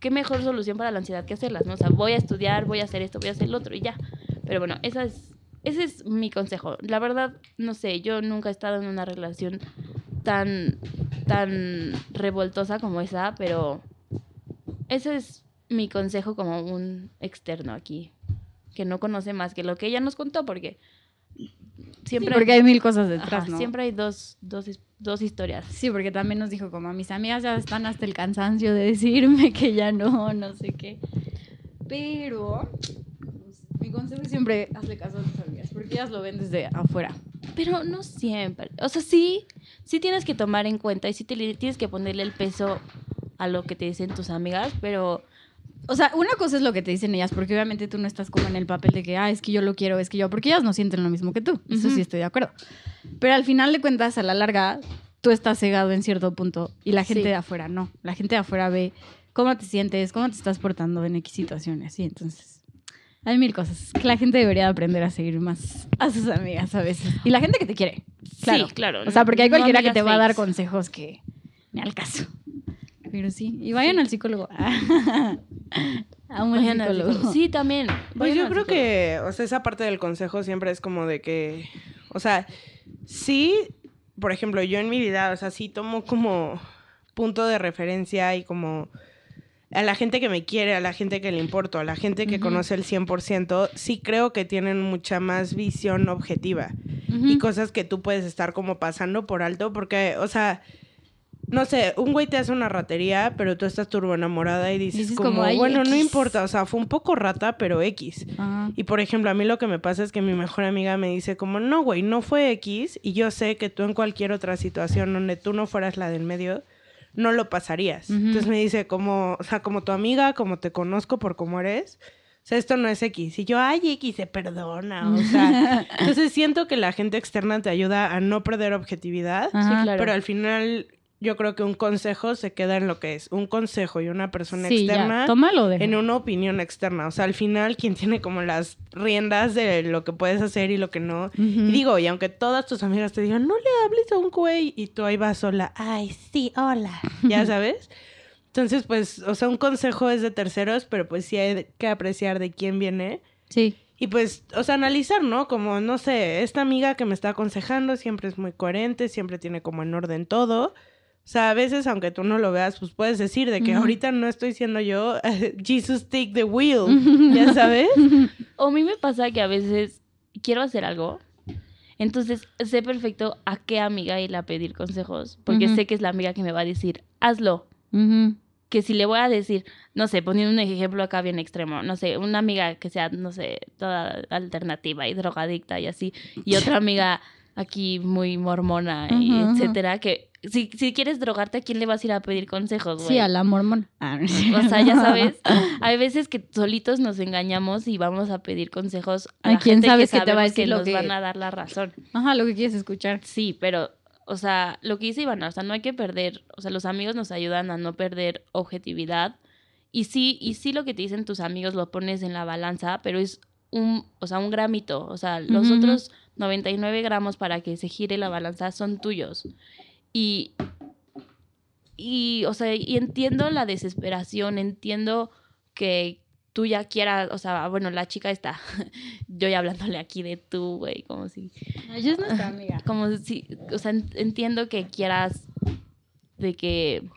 D: qué mejor solución para la ansiedad que hacerlas, ¿no? O sea, voy a estudiar, voy a hacer esto, voy a hacer lo otro y ya. Pero bueno, esa es, ese es mi consejo. La verdad, no sé, yo nunca he estado en una relación tan, tan revoltosa como esa, pero ese es mi consejo como un externo aquí, que no conoce más que lo que ella nos contó, porque siempre,
C: porque hay mil cosas
D: ajá,
C: detrás, ¿no?
D: siempre hay dos, dos, dos historias.
C: Sí, porque también nos dijo como mis amigas ya están hasta el cansancio de decirme que ya no, no sé qué. Pero mi consejo es siempre hazle caso a tus amigas, porque ellas lo ven desde afuera.
D: Pero no siempre. O sea, sí, sí tienes que tomar en cuenta y sí te, tienes que ponerle el peso a lo que te dicen tus amigas, pero
C: O sea, una cosa es lo que te dicen ellas, porque obviamente tú no estás como en el papel de que, ah, es que yo lo quiero, es que yo, porque ellas no sienten lo mismo que tú. Eso
D: Ujú.
C: sí estoy de acuerdo. Pero al final de cuentas, a la larga, tú estás cegado en cierto punto y la gente
D: Sí.
C: de afuera no. La gente de afuera ve cómo te sientes, cómo te estás portando en X situaciones, sí. Entonces, hay mil cosas que la gente debería aprender a seguir más a sus amigas a veces. Y la gente que te quiere. Claro.
D: sí, claro.
C: O sea, porque hay
D: no
C: cualquiera que te va a dar consejos que ni al caso. Pero sí, y vayan al psicólogo. A un buen
D: Vayan al
C: psicólogo.
D: Sí, también.
B: Pues
D: vayan
B: yo creo que, o sea, esa parte del consejo siempre es como de que, o sea, sí, por ejemplo, yo en mi vida, o sea, sí tomo como punto de referencia y como a la gente que me quiere, a la gente que le importo, a la gente que conoce el 100%, sí creo que tienen mucha más visión objetiva y cosas que tú puedes estar como pasando por alto porque, o sea, no sé, un güey te hace una ratería, pero tú estás turbo enamorada y dices,
C: Dices
B: como,
C: como, "Ay,
B: bueno, no
C: X".
B: importa, o sea, fue un poco rata, pero X.
C: Ajá.
B: Y por ejemplo, a mí lo que me pasa es que mi mejor amiga me dice como, no, güey, no fue X y yo sé que tú en cualquier otra situación donde tú no fueras la del medio, no lo pasarías. Entonces me dice como, o sea, como tu amiga, como te conozco por cómo eres, o sea, esto no es X. Y yo, ay, X, se perdona, o sea. entonces siento que la gente externa te ayuda a no perder objetividad,
C: Ajá.
D: Sí, claro.
B: pero al final yo creo que un consejo se queda en lo que es un consejo y una persona
C: Sí, ya,
B: externa
C: tómalo de
B: en una opinión externa. O sea, al final, quien tiene como las riendas de lo que puedes hacer y lo que no. Y digo, y aunque todas tus amigas te digan, no le hables a un güey, y tú ahí vas sola, ay, sí, hola, ya sabes. Entonces, pues, o sea, un consejo es de terceros, pero pues sí hay que apreciar de quién viene.
C: Sí.
B: Y pues, o sea, analizar, ¿no? Como, no sé, esta amiga que me está aconsejando siempre es muy coherente, siempre tiene como en orden todo. O sea, a veces, aunque tú no lo veas, pues puedes decir de que ahorita no estoy siendo yo, Jesus take the wheel, ya sabes.
D: O a mí me pasa que a veces quiero hacer algo. Entonces sé perfecto a qué amiga ir a pedir consejos. Porque sé que es la amiga que me va a decir, hazlo. Que si le voy a decir, no sé, poniendo un ejemplo acá bien extremo, no sé, una amiga que sea, no sé, toda alternativa y drogadicta y así, y otra amiga aquí muy mormona
C: ujú.
D: etcétera, que si, si quieres drogarte, ¿a quién le vas a ir a pedir consejos, güey?
C: Sí, a la mormona. Ah,
D: O sea, ya sabes, hay veces que solitos nos engañamos y vamos a pedir consejos a
C: ¿A
D: la
C: quién
D: gente
C: sabes
D: que,
C: que te va a
D: que
C: decir lo
D: nos
C: que-
D: van a dar la razón.
C: Ajá, lo que quieres escuchar.
D: Sí, pero, o sea, lo que dice Ivana, o sea, no hay que perder, o sea, los amigos nos ayudan a no perder objetividad. Y sí, y sí lo que te dicen tus amigos lo pones en la balanza, pero es un, o sea, un gramito. O sea, los otros 99 gramos para que se gire la balanza son tuyos. Y, y, o sea, y entiendo la desesperación, entiendo que tú ya quieras, o sea, bueno, la chica está, yo ya hablándole aquí de tú, güey, como si
C: Ella es nuestra amiga.
D: como si, o sea, en- entiendo que quieras de que,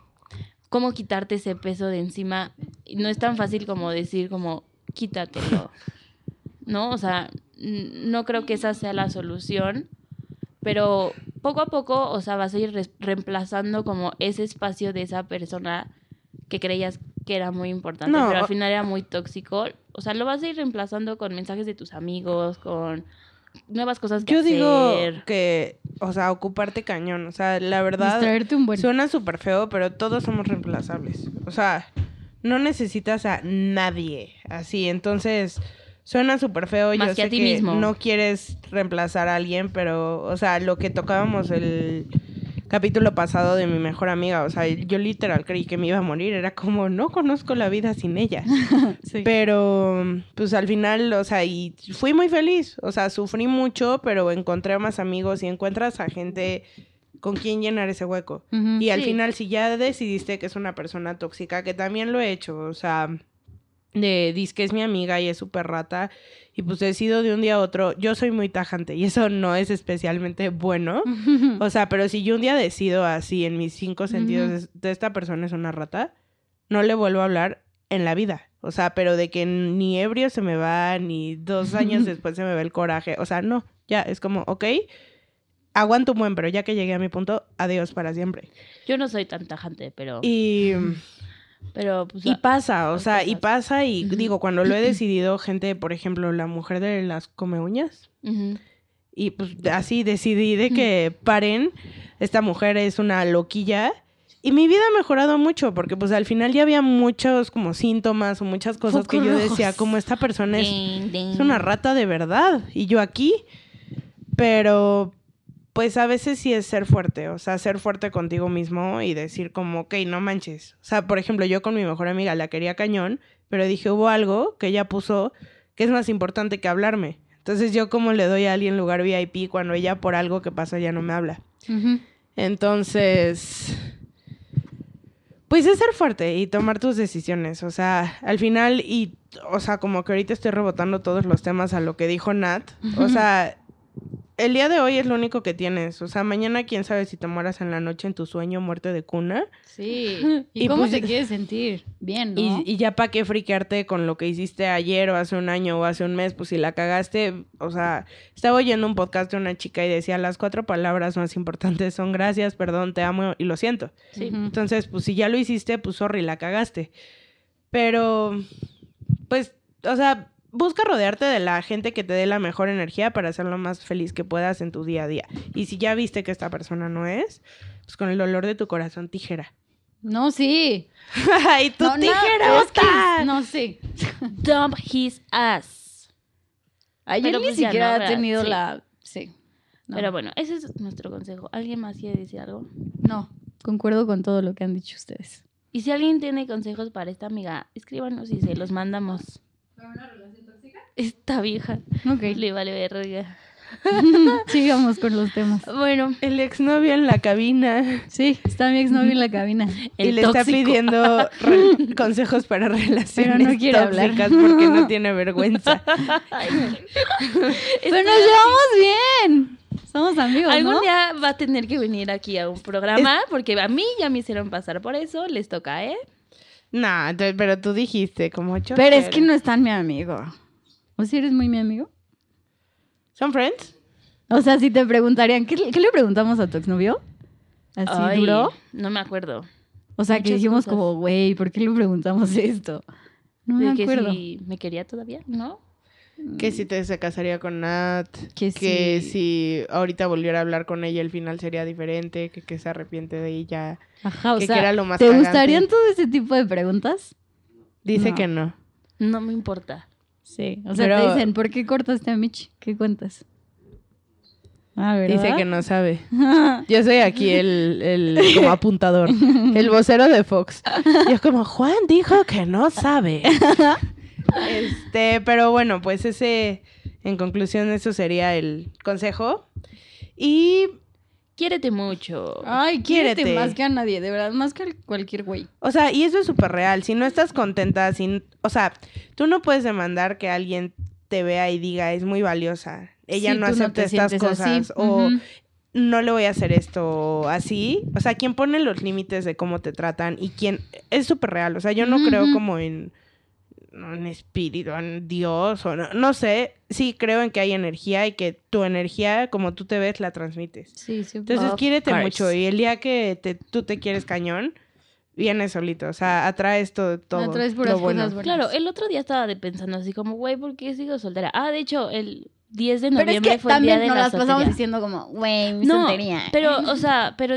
D: cómo quitarte ese peso de encima. No es tan fácil como decir como, quítatelo, ¿no? O sea, no creo que esa sea la solución, pero poco a poco, o sea, vas a ir re- reemplazando como ese espacio de esa persona que creías que era muy importante,
B: No,
D: pero al final era muy tóxico. O sea, lo vas a ir reemplazando con mensajes de tus amigos, con nuevas cosas que
B: Yo digo
D: hacer.
B: que, o sea, ocuparte cañón. O sea, la verdad,
C: Distraerte un buen.
B: suena súper feo, pero todos somos reemplazables. O sea, no necesitas a nadie así. Entonces, suena súper feo.
D: Más
B: Yo
D: que a
B: sé
D: ti
B: que
D: mismo.
B: no quieres reemplazar a alguien, pero, o sea, lo que tocábamos el capítulo pasado de mi mejor amiga, o sea, yo literal creí que me iba a morir. Era como, no conozco la vida sin ella.
C: Sí.
B: Pero, pues al final, o sea, y fui muy feliz. O sea, sufrí mucho, pero encontré más amigos y encuentras a gente con quien llenar ese hueco. Y al
D: Sí.
B: final, si ya decidiste que es una persona tóxica, que también lo he hecho, o sea, de dis que es mi amiga y es súper rata, y pues decido de un día a otro, yo soy muy tajante y eso no es especialmente bueno. O sea, pero si yo un día decido así en mis cinco sentidos de esta persona es una rata, no le vuelvo a hablar en la vida. O sea, pero de que ni ebrio se me va, ni dos años después se me va el coraje. O sea, no, ya es como, ok, aguanto un buen, pero ya que llegué a mi punto, adiós para siempre.
D: Yo no soy tan tajante, pero...
B: Y,
D: pero pues,
B: y pasa, o sea, y
D: cosas.
B: pasa, y
D: Ujú.
B: digo, cuando lo he decidido, gente, por ejemplo, la mujer de las come uñas,
D: ujú.
B: Y pues así decidí de que paren. Esta mujer es una loquilla. Y mi vida ha mejorado mucho porque pues al final ya había muchos como síntomas o muchas cosas que yo decía, como esta persona es,
D: Ding, ding.
B: es una rata de verdad. Y yo aquí. Pero pues a veces sí es ser fuerte. O sea, ser fuerte contigo mismo y decir como, ok, no manches. O sea, por ejemplo, yo con mi mejor amiga la quería cañón, pero dije, hubo algo que ella puso que es más importante que hablarme. Entonces yo como le doy a alguien lugar VIP cuando ella por algo que pasó ya no me habla. Entonces, Pues es ser fuerte y tomar tus decisiones. O sea, al final, y, o sea, como que ahorita estoy rebotando todos los temas a lo que dijo Nat. O sea, el día de hoy es lo único que tienes. O sea, mañana quién sabe si te mueras en la noche en tu sueño, muerte de cuna.
C: Sí. ¿Y,
B: Y
C: cómo
B: pues-
C: te quieres sentir? Bien, ¿no?
B: Y, y ya para qué friquearte con lo que hiciste ayer o hace un año o hace un mes, pues si la cagaste, o sea, estaba oyendo un podcast de una chica y decía las cuatro palabras más importantes son gracias, perdón, te amo y lo siento.
D: Sí.
B: Entonces, pues si ya lo hiciste, pues sorry, la cagaste. Pero, pues, o sea, busca rodearte de la gente que te dé la mejor energía para ser lo más feliz que puedas en tu día a día. Y si ya viste que esta persona no es, pues con el dolor de tu corazón, tijera.
C: No, sí.
B: ¡Ay, tu
C: no, no,
B: tijera!
C: es que- no, sí.
D: Dump his ass.
C: Ayer
D: Pero
C: ni
D: pues
C: siquiera
D: no,
C: ha tenido
D: Sí.
C: la... Sí. No.
D: Pero bueno, ese es nuestro consejo. ¿Alguien más quiere decir algo?
C: No, concuerdo con todo lo que han dicho ustedes.
D: Y si alguien tiene consejos para esta amiga, escríbanos y se los mandamos.
C: ¿Para una relación tóxica?
D: Esta vieja
C: Ok.
D: le vale verga.
C: Sigamos con los temas.
D: Bueno,
B: El exnovio en la cabina
C: Sí, está mi exnovio en la cabina.
B: y le está pidiendo re- consejos para relaciones
C: Pero no quiere hablar.
B: tóxicas porque no tiene vergüenza.
C: Pero nos llevamos bien. Somos amigos,
D: Algún
C: ¿no?
D: día va a tener que venir aquí a un programa porque a mí ya me hicieron pasar por eso. Les toca, ¿eh?
B: No, entonces, pero tú dijiste como ocho.
C: Pero es que no es tan mi amigo. ¿O si eres muy mi amigo?
B: ¿Son friends?
C: O sea, si te preguntarían, ¿qué, qué le preguntamos a tu exnovio? ¿Así
D: Ay,
C: duro?
D: No me acuerdo.
C: O sea, que
D: muchas
C: dijimos
D: cosas.
C: como, güey, ¿por qué le preguntamos esto? No me
D: De que
C: acuerdo.
D: si me quería todavía, ¿no?
B: Que si te se casaría con Nat.
C: Que
B: Que
C: sí.
B: si ahorita volviera a hablar con ella, el final sería diferente. Que, que se arrepiente de ella.
C: Ajá, o
B: que
C: sea,
B: era lo más
C: ¿te
B: cagante.
C: gustarían todo ese tipo de preguntas?
B: Dice
C: No.
B: que no.
D: No me importa.
C: Sí. O sea,
B: Pero-
C: te dicen, ¿por qué cortaste a Mitch? ¿Qué cuentas? Ah, ¿verdad?
B: Dice que no sabe. Yo soy aquí el, el como apuntador, el vocero de Fox. Y es como, Juan dijo que no sabe. Este, pero bueno, pues ese, en conclusión, eso sería el consejo. Y,
D: Quiérete mucho.
C: Ay, quiérete
B: Quiérete.
C: más que a nadie, de verdad, más que a cualquier güey.
B: o sea, y eso es súper real. Si no estás contenta, sin, o sea, tú no puedes demandar que alguien te vea y diga, es muy valiosa. Ella
C: Sí,
B: no acepta estas
C: así.
B: cosas. O no le voy a hacer esto así. O sea, ¿quién pone los límites de cómo te tratan y quién es súper real. O sea, yo no creo como en un espíritu, en Dios o no, no sé. Sí creo en que hay energía y que tu energía, como tú te ves, la transmites.
C: Sí, sí.
B: Entonces, quiérete mucho y el día que te, tú te quieres cañón, vienes solito. O sea, atraes todo, todo
C: Atraes puras
B: lo bueno.
C: cosas buenas.
D: Claro, el otro día estaba de pensando así como, güey, ¿por qué sigo soltera? Ah, de hecho, el 10 de
C: Pero es
D: noviembre
C: que
D: fue el día de
C: nos
D: la
C: las pasamos
D: soltería.
C: diciendo como, güey, mi
D: No,
C: soltería.
D: pero, o sea, pero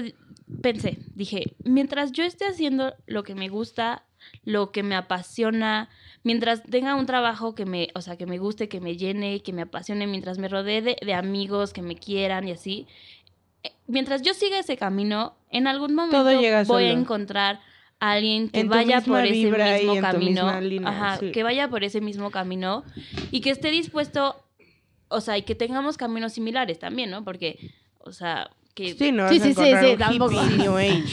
D: pensé, dije, mientras yo esté haciendo lo que me gusta, lo que me apasiona, mientras tenga un trabajo que me, o sea, que me guste, que me llene, que me apasione, mientras me rodee de, de amigos que me quieran y así, eh, mientras yo siga ese camino, en algún momento voy a encontrar a alguien que
B: En
D: vaya por ese mismo camino,
B: línea,
D: ajá,
B: sí.
D: que vaya por ese mismo camino y que esté dispuesto, o sea, y que tengamos caminos similares también, ¿no? Porque, o sea, que
B: Sí, no
C: Sí, sí, sí, sí, tampoco.
B: New Age.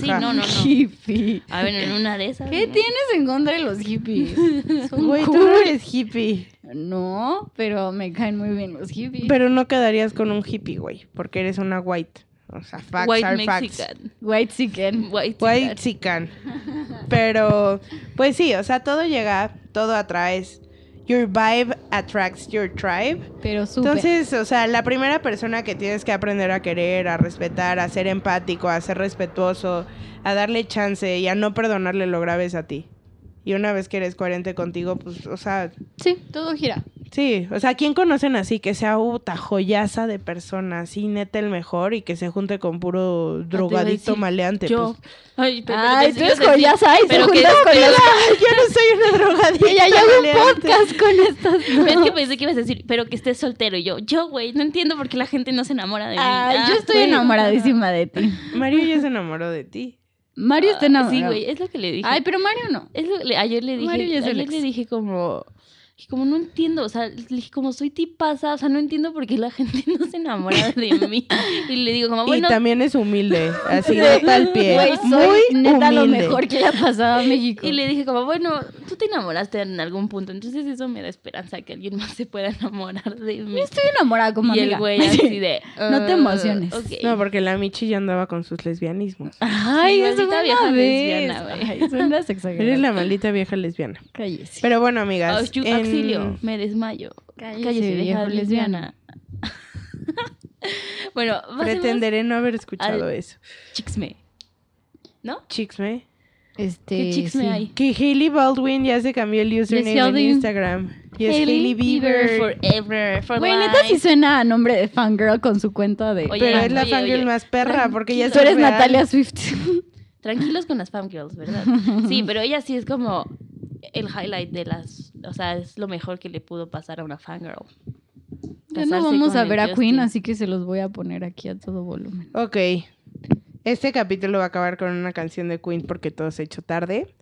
D: Sí, no, no, no.
C: Hippie.
D: A ver, en una de esas.
C: ¿Qué
D: ¿no?
C: tienes en contra de los hippies? Son
B: Güey, tú
C: cool.
B: no eres hippie.
C: No, pero me caen muy bien los hippies.
B: Pero no quedarías con un hippie, güey, porque eres una white. O sea, facts
D: White
B: are facts.
D: Mexican.
C: White chicken.
D: White,
B: White
D: chican.
B: chican. Pero, pues sí, o sea, todo llega, todo atraes. Your vibe attracts your tribe.
C: Pero súper.
B: Entonces, o sea, la primera persona que tienes que aprender a querer, a respetar, a ser empático, a ser respetuoso, a darle chance y a no perdonarle lo graves a ti. Y una vez que eres coherente contigo, pues, o sea,
C: Sí, todo gira.
B: Sí, o sea, ¿quién conocen así? Que sea puta joyaza de persona, así neta el mejor y que se junte con puro drogadito
D: decir,
B: maleante.
D: Yo.
B: pues.
D: Ay, pero
C: Ay, tú eres joyaza y se
D: pero que-
C: juntas con los...
B: Ay, yo no soy una drogadita
C: Ella ya hago un podcast con estas...
D: Es que pensé que ibas a decir, pero que estés soltero. Y yo, yo, güey, no entiendo por qué la gente no se enamora de mí.
C: Ay,
D: Ah,
C: yo estoy enamoradísima de ti.
B: Mario ya se enamoró de ti.
C: Mario está
D: ah,
C: enamorado.
D: Sí, güey, es lo que le dije.
C: Ay, pero Mario no.
D: Es lo- le- ayer le dije,
C: Mario ya es el
D: ayer
C: ex.
D: le dije como Y como no entiendo, o sea, le dije como soy tipaza, o sea, no entiendo por qué la gente no se enamora de mí. Y le digo como, bueno,
B: y también es humilde, así nota al pie.
C: Güey, soy
B: Muy
C: neta lo
B: humilde.
C: mejor que le ha pasado a México.
D: y le dije como, bueno, tú te enamoraste en algún punto, entonces eso me da esperanza que alguien más se pueda enamorar de mí.
C: Estoy enamorada como
D: y
C: amiga.
D: el güey así de...
C: No te
D: "Ah,
C: emociones".
D: ok".
B: No, porque la Michi ya andaba con sus lesbianismos.
C: Ay,
D: Sí,
C: eso
D: maldita vieja lesbiana,
C: vez.
D: güey.
B: Eres la maldita vieja lesbiana.
C: Cállese.
B: Pero bueno, amigas. En-
D: auxilio, me desmayo.
C: Cállese,
D: Cállese,
C: vieja
D: vieja lesbiana. bueno,
B: Pretenderé no haber escuchado
D: al-
B: eso.
D: Chixme. ¿No?
B: Chixme.
C: Este,
D: ¿Qué chixme
C: sí.
D: hay?
B: Que Hailey Baldwin ya se cambió el username en. Instagram. Y es
C: Hailey
B: Hailey Bieber.
D: Forever, for
C: Güey, neta sí suena a nombre de fangirl con su cuenta de...
D: Oye,
B: Pero es la
D: oye,
B: fangirl
D: oye.
B: más perra, porque ya
C: Tú eres
B: real.
C: Natalia Swift.
D: Tranquilos con las fangirls, ¿verdad? Sí, pero ella sí es como el highlight de las... O sea, es lo mejor que le pudo pasar a una fangirl.
C: Ya no vamos a ver a
D: Justin.
C: Queen, así que se los voy a poner aquí a todo volumen.
B: Ok. Este capítulo va a acabar con una canción de Queen porque todo se ha hecho tarde.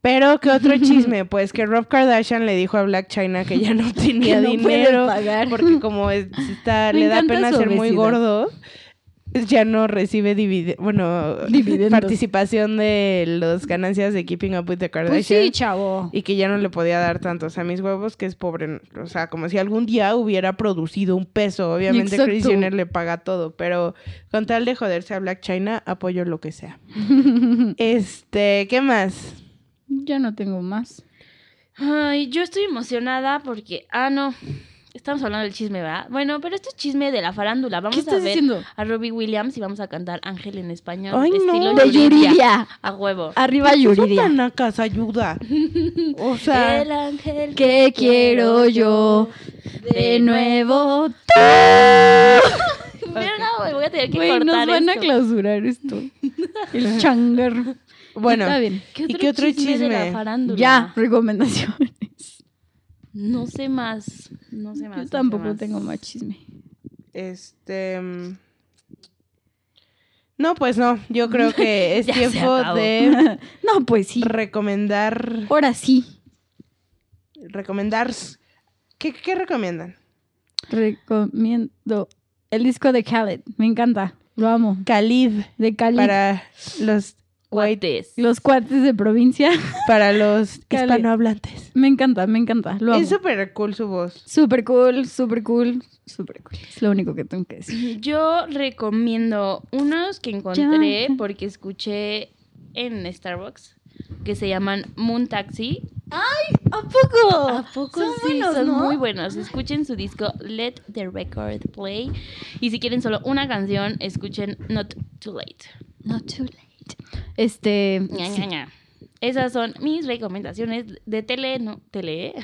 B: Pero, ¿qué otro chisme? Pues que Rob Kardashian le dijo a Black China que ya no tenía
C: Que no
B: dinero.
C: pagar.
B: Porque como es- está,
C: Me
B: le da pena ser muy gordo, ya no recibe divide bueno,
C: Dividendos.
B: participación de las ganancias de Keeping Up with the
C: Pues
B: Kardashians.
C: sí, chavo.
B: Y que ya no le podía dar tanto. O sea, mis huevos, que es pobre. O sea, como si algún día hubiera producido un peso. Obviamente,
C: Exacto.
B: Kris Jenner le paga todo. Pero con tal de joderse a Black China, apoyo lo que sea. este, ¿qué más?
C: Ya no tengo más.
D: Ay, yo estoy emocionada porque... Ah, no. Estamos hablando del chisme, ¿verdad? Bueno, pero esto es chisme de la farándula. Vamos
C: ¿Qué
D: a
C: estás
D: ver
C: diciendo?
D: a Robbie Williams y vamos a cantar Ángel en español.
B: Ay, no.
D: estilo
C: De
D: Yuridia.
C: Yuridia.
D: A huevo.
C: Arriba Yuridia.
B: Son tanacas, ayuda. O sea,
D: El ángel
C: Que quiero yo de nuevo.
D: Verga, güey, voy a tener que
C: nos
D: cortar
C: van a
D: esto.
C: clausurar esto. El changarro.
B: bueno.
C: Está bien.
D: ¿Qué
B: ¿Y
D: otro,
B: qué otro
D: chisme, de la
B: chisme?
D: farándula?
C: Ya, recomendaciones.
D: No sé más. No sé más. no
C: Yo
D: sé
C: tampoco
D: más.
C: tengo más chisme.
B: Este. mm, No, pues no. Yo creo que es tiempo de
C: No, pues sí.
B: recomendar.
C: Ahora sí.
B: Recomendar. ¿Qué, qué recomiendan?
C: Recomiendo el disco de Khaled. Me encanta. Lo amo.
B: Khalid.
C: De Cali.
B: Para los
D: Cuates.
C: Los cuates de provincia.
B: para los hispanohablantes.
C: Me encanta, me encanta. Lo.
B: Es súper cool su voz.
C: Súper cool, súper cool, súper cool. Es lo único que tengo que decir.
D: Yo recomiendo unos que encontré
C: Ya.
D: porque escuché en Starbucks que se llaman Moon Taxi.
C: ¿A poco?
D: ¿A poco
C: Son
D: sí?
C: buenos,
D: son
C: ¿no?
D: muy buenos. Escuchen su disco Let the Record Play. Y si quieren solo una canción, escuchen Not Too Late.
C: Not too late. Este.
D: Ña,
C: sí.
D: ña, ña. Esas son mis recomendaciones de tele, no, tele.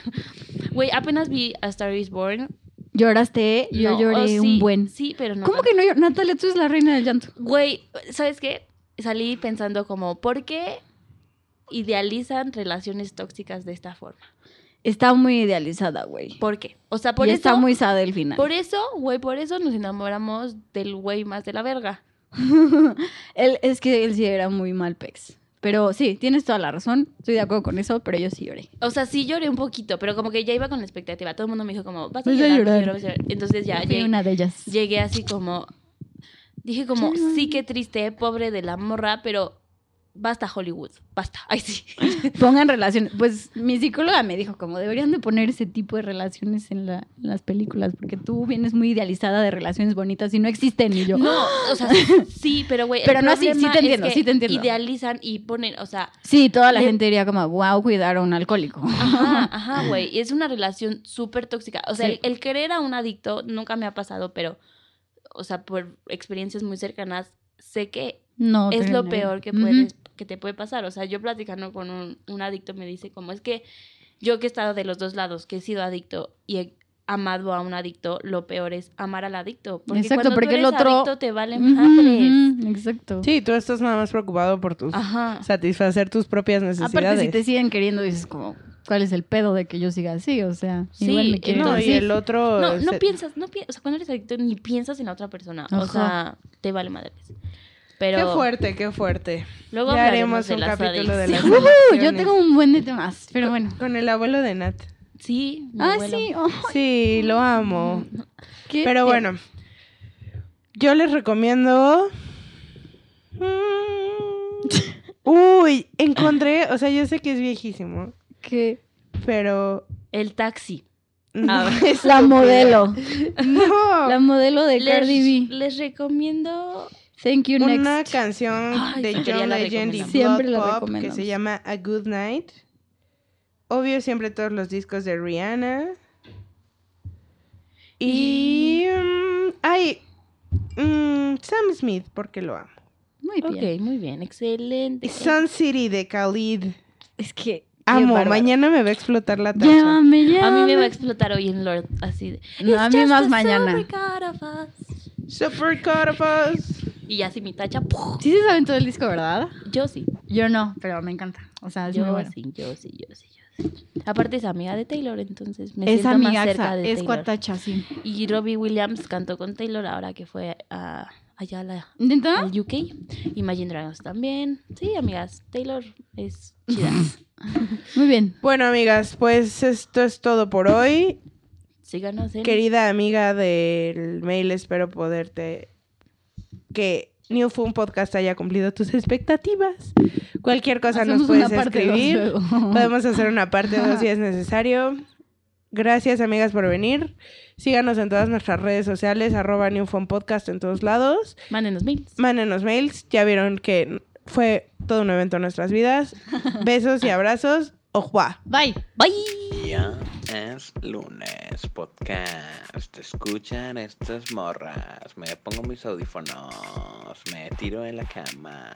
D: Güey, apenas vi A Star is Born.
C: ¿Lloraste? Yo
D: No,
C: lloré
D: oh, sí,
C: un buen.
D: Sí, pero no.
C: ¿Cómo
D: tanto.
C: que no llor- Natalia, tú eres la reina del llanto.
D: Güey, ¿sabes qué? Salí pensando como, ¿por qué idealizan relaciones tóxicas de esta forma?
C: Está muy idealizada, güey.
D: ¿Por qué? O sea, por
C: y
D: eso...
C: está muy sad el final.
D: Por eso, güey, por eso nos enamoramos del güey más de la verga.
C: él, es que él sí era muy mal pex. Pero sí, tienes toda la razón. Estoy de acuerdo con eso, pero yo sí lloré.
D: O sea, sí lloré un poquito, pero como que ya iba con la expectativa. Todo el mundo me dijo como, vas a
C: Vas
D: llorar, vas a llorar. Entonces ya
C: Fui
D: llegué,
C: una de ellas.
D: llegué así como... Dije como, sí, qué triste, pobre de la morra, pero basta Hollywood, basta. Ay, sí.
C: Pongan relaciones. Pues mi psicóloga me dijo como deberían de poner ese tipo de relaciones en, la- en las películas porque tú vienes muy idealizada de relaciones bonitas y no existen y yo.
D: No, o sea, sí, pero güey.
C: Pero no, sí, sí te
D: es
C: entiendo,
D: que
C: sí te entiendo.
D: Idealizan y ponen, o sea,
C: Sí, toda la
D: Le-
C: gente diría como, wow, cuidar a un alcohólico.
D: ajá, ajá, güey. y Es una relación súper tóxica. O sea,
C: Sí.
D: el, el querer a un adicto nunca me ha pasado, pero, o sea, por experiencias muy cercanas, sé que
C: No.
D: es lo peor que puedes, que te puede pasar. O sea, yo platicando con un, un adicto me dice como es que yo que he estado de los dos lados, que he sido adicto y he amado a un adicto, lo peor es amar al adicto. Porque
C: Exacto,
D: cuando
C: porque
D: tú
C: el
D: eres
C: otro-
D: adicto te vale
C: Exacto.
B: Sí, tú estás nada más preocupado por tus
D: Ajá.
B: satisfacer tus propias necesidades.
C: Aparte, si te siguen queriendo, dices como, ¿cuál es el pedo de que yo siga así? O sea,
D: Sí,
C: igual me
B: no, y el otro
D: No, no
B: se-
D: piensas, no piensas, o sea, cuando eres adicto ni piensas en la otra persona. O sea, te vale madres. Pero
B: Qué fuerte, qué fuerte.
D: luego
B: ya haremos
D: de
B: un capítulo de las.
C: Ujú, yo tengo un buen de temas, pero bueno.
B: Con el abuelo de Nat.
D: Sí, mi
C: Ah,
D: abuelo.
C: sí. oh,
B: Sí, lo amo.
C: qué
B: Pero bueno, yo les recomiendo... Uy, encontré, o sea, yo sé que es viejísimo,
C: ¿Qué?
B: pero...
D: El taxi.
B: no
D: Ah,
B: es
C: La modelo.
B: No,
C: La modelo de Cardi B.
D: les recomiendo.
C: Thank you,
B: una
C: next.
B: canción
D: Ay,
B: de John Legend y
D: recomendamos.
C: Siempre
B: Blood
C: la
B: Pop que se llama A Good Night. Obvio, siempre todos los discos de Rihanna. Y... mm, ay, mm, Sam Smith, porque lo amo.
C: Muy bien.
D: Ok, muy bien, excelente.
B: Y Sun City de Khalid.
C: Es que.
B: Amo, mañana me va a explotar la tacha.
C: Llévame, llévame.
D: A mí me va a explotar hoy en Lord, así de.
C: No, a
D: "It's
C: mí más mañana".
D: supercut of us".
B: Super Us.
D: Y ya si mi tacha.
C: Sí se saben todo el disco, ¿verdad?
D: Yo sí.
C: Yo no, pero me encanta. O sea, es muy
D: Yo
C: bueno.
D: sí, yo sí, yo sí, yo sí. Aparte es amiga de Taylor, entonces me
C: Es
D: siento más cerca de
C: es
D: Taylor.
C: cuatacha, sí.
D: Y Robbie Williams cantó con Taylor ahora que fue a, allá a la, al UK. Imagine Dragons también. Sí, amigas, Taylor es chida.
C: Muy bien.
B: Bueno, amigas, pues esto es todo por hoy.
D: Síganos en...
B: Querida amiga del mail, espero poderte que New Fun Podcast haya cumplido tus expectativas. Cualquier cosa nos puedes
C: dos
B: escribir. Podemos hacer una parte 2 si es necesario. Gracias, amigas, por venir. Síganos en todas nuestras redes sociales, arroba Podcast en todos lados.
D: Mándenos mails.
B: Mándenos mails. Ya vieron que fue todo un evento en nuestras vidas. Besos y abrazos. Ojua.
C: Bye.
D: Bye.
A: Ya es lunes, podcast. Escuchan estas morras. Me pongo mis audífonos. Me tiro en la cama.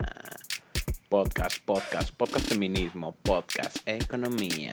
A: Podcast, podcast, podcast feminismo, podcast economía.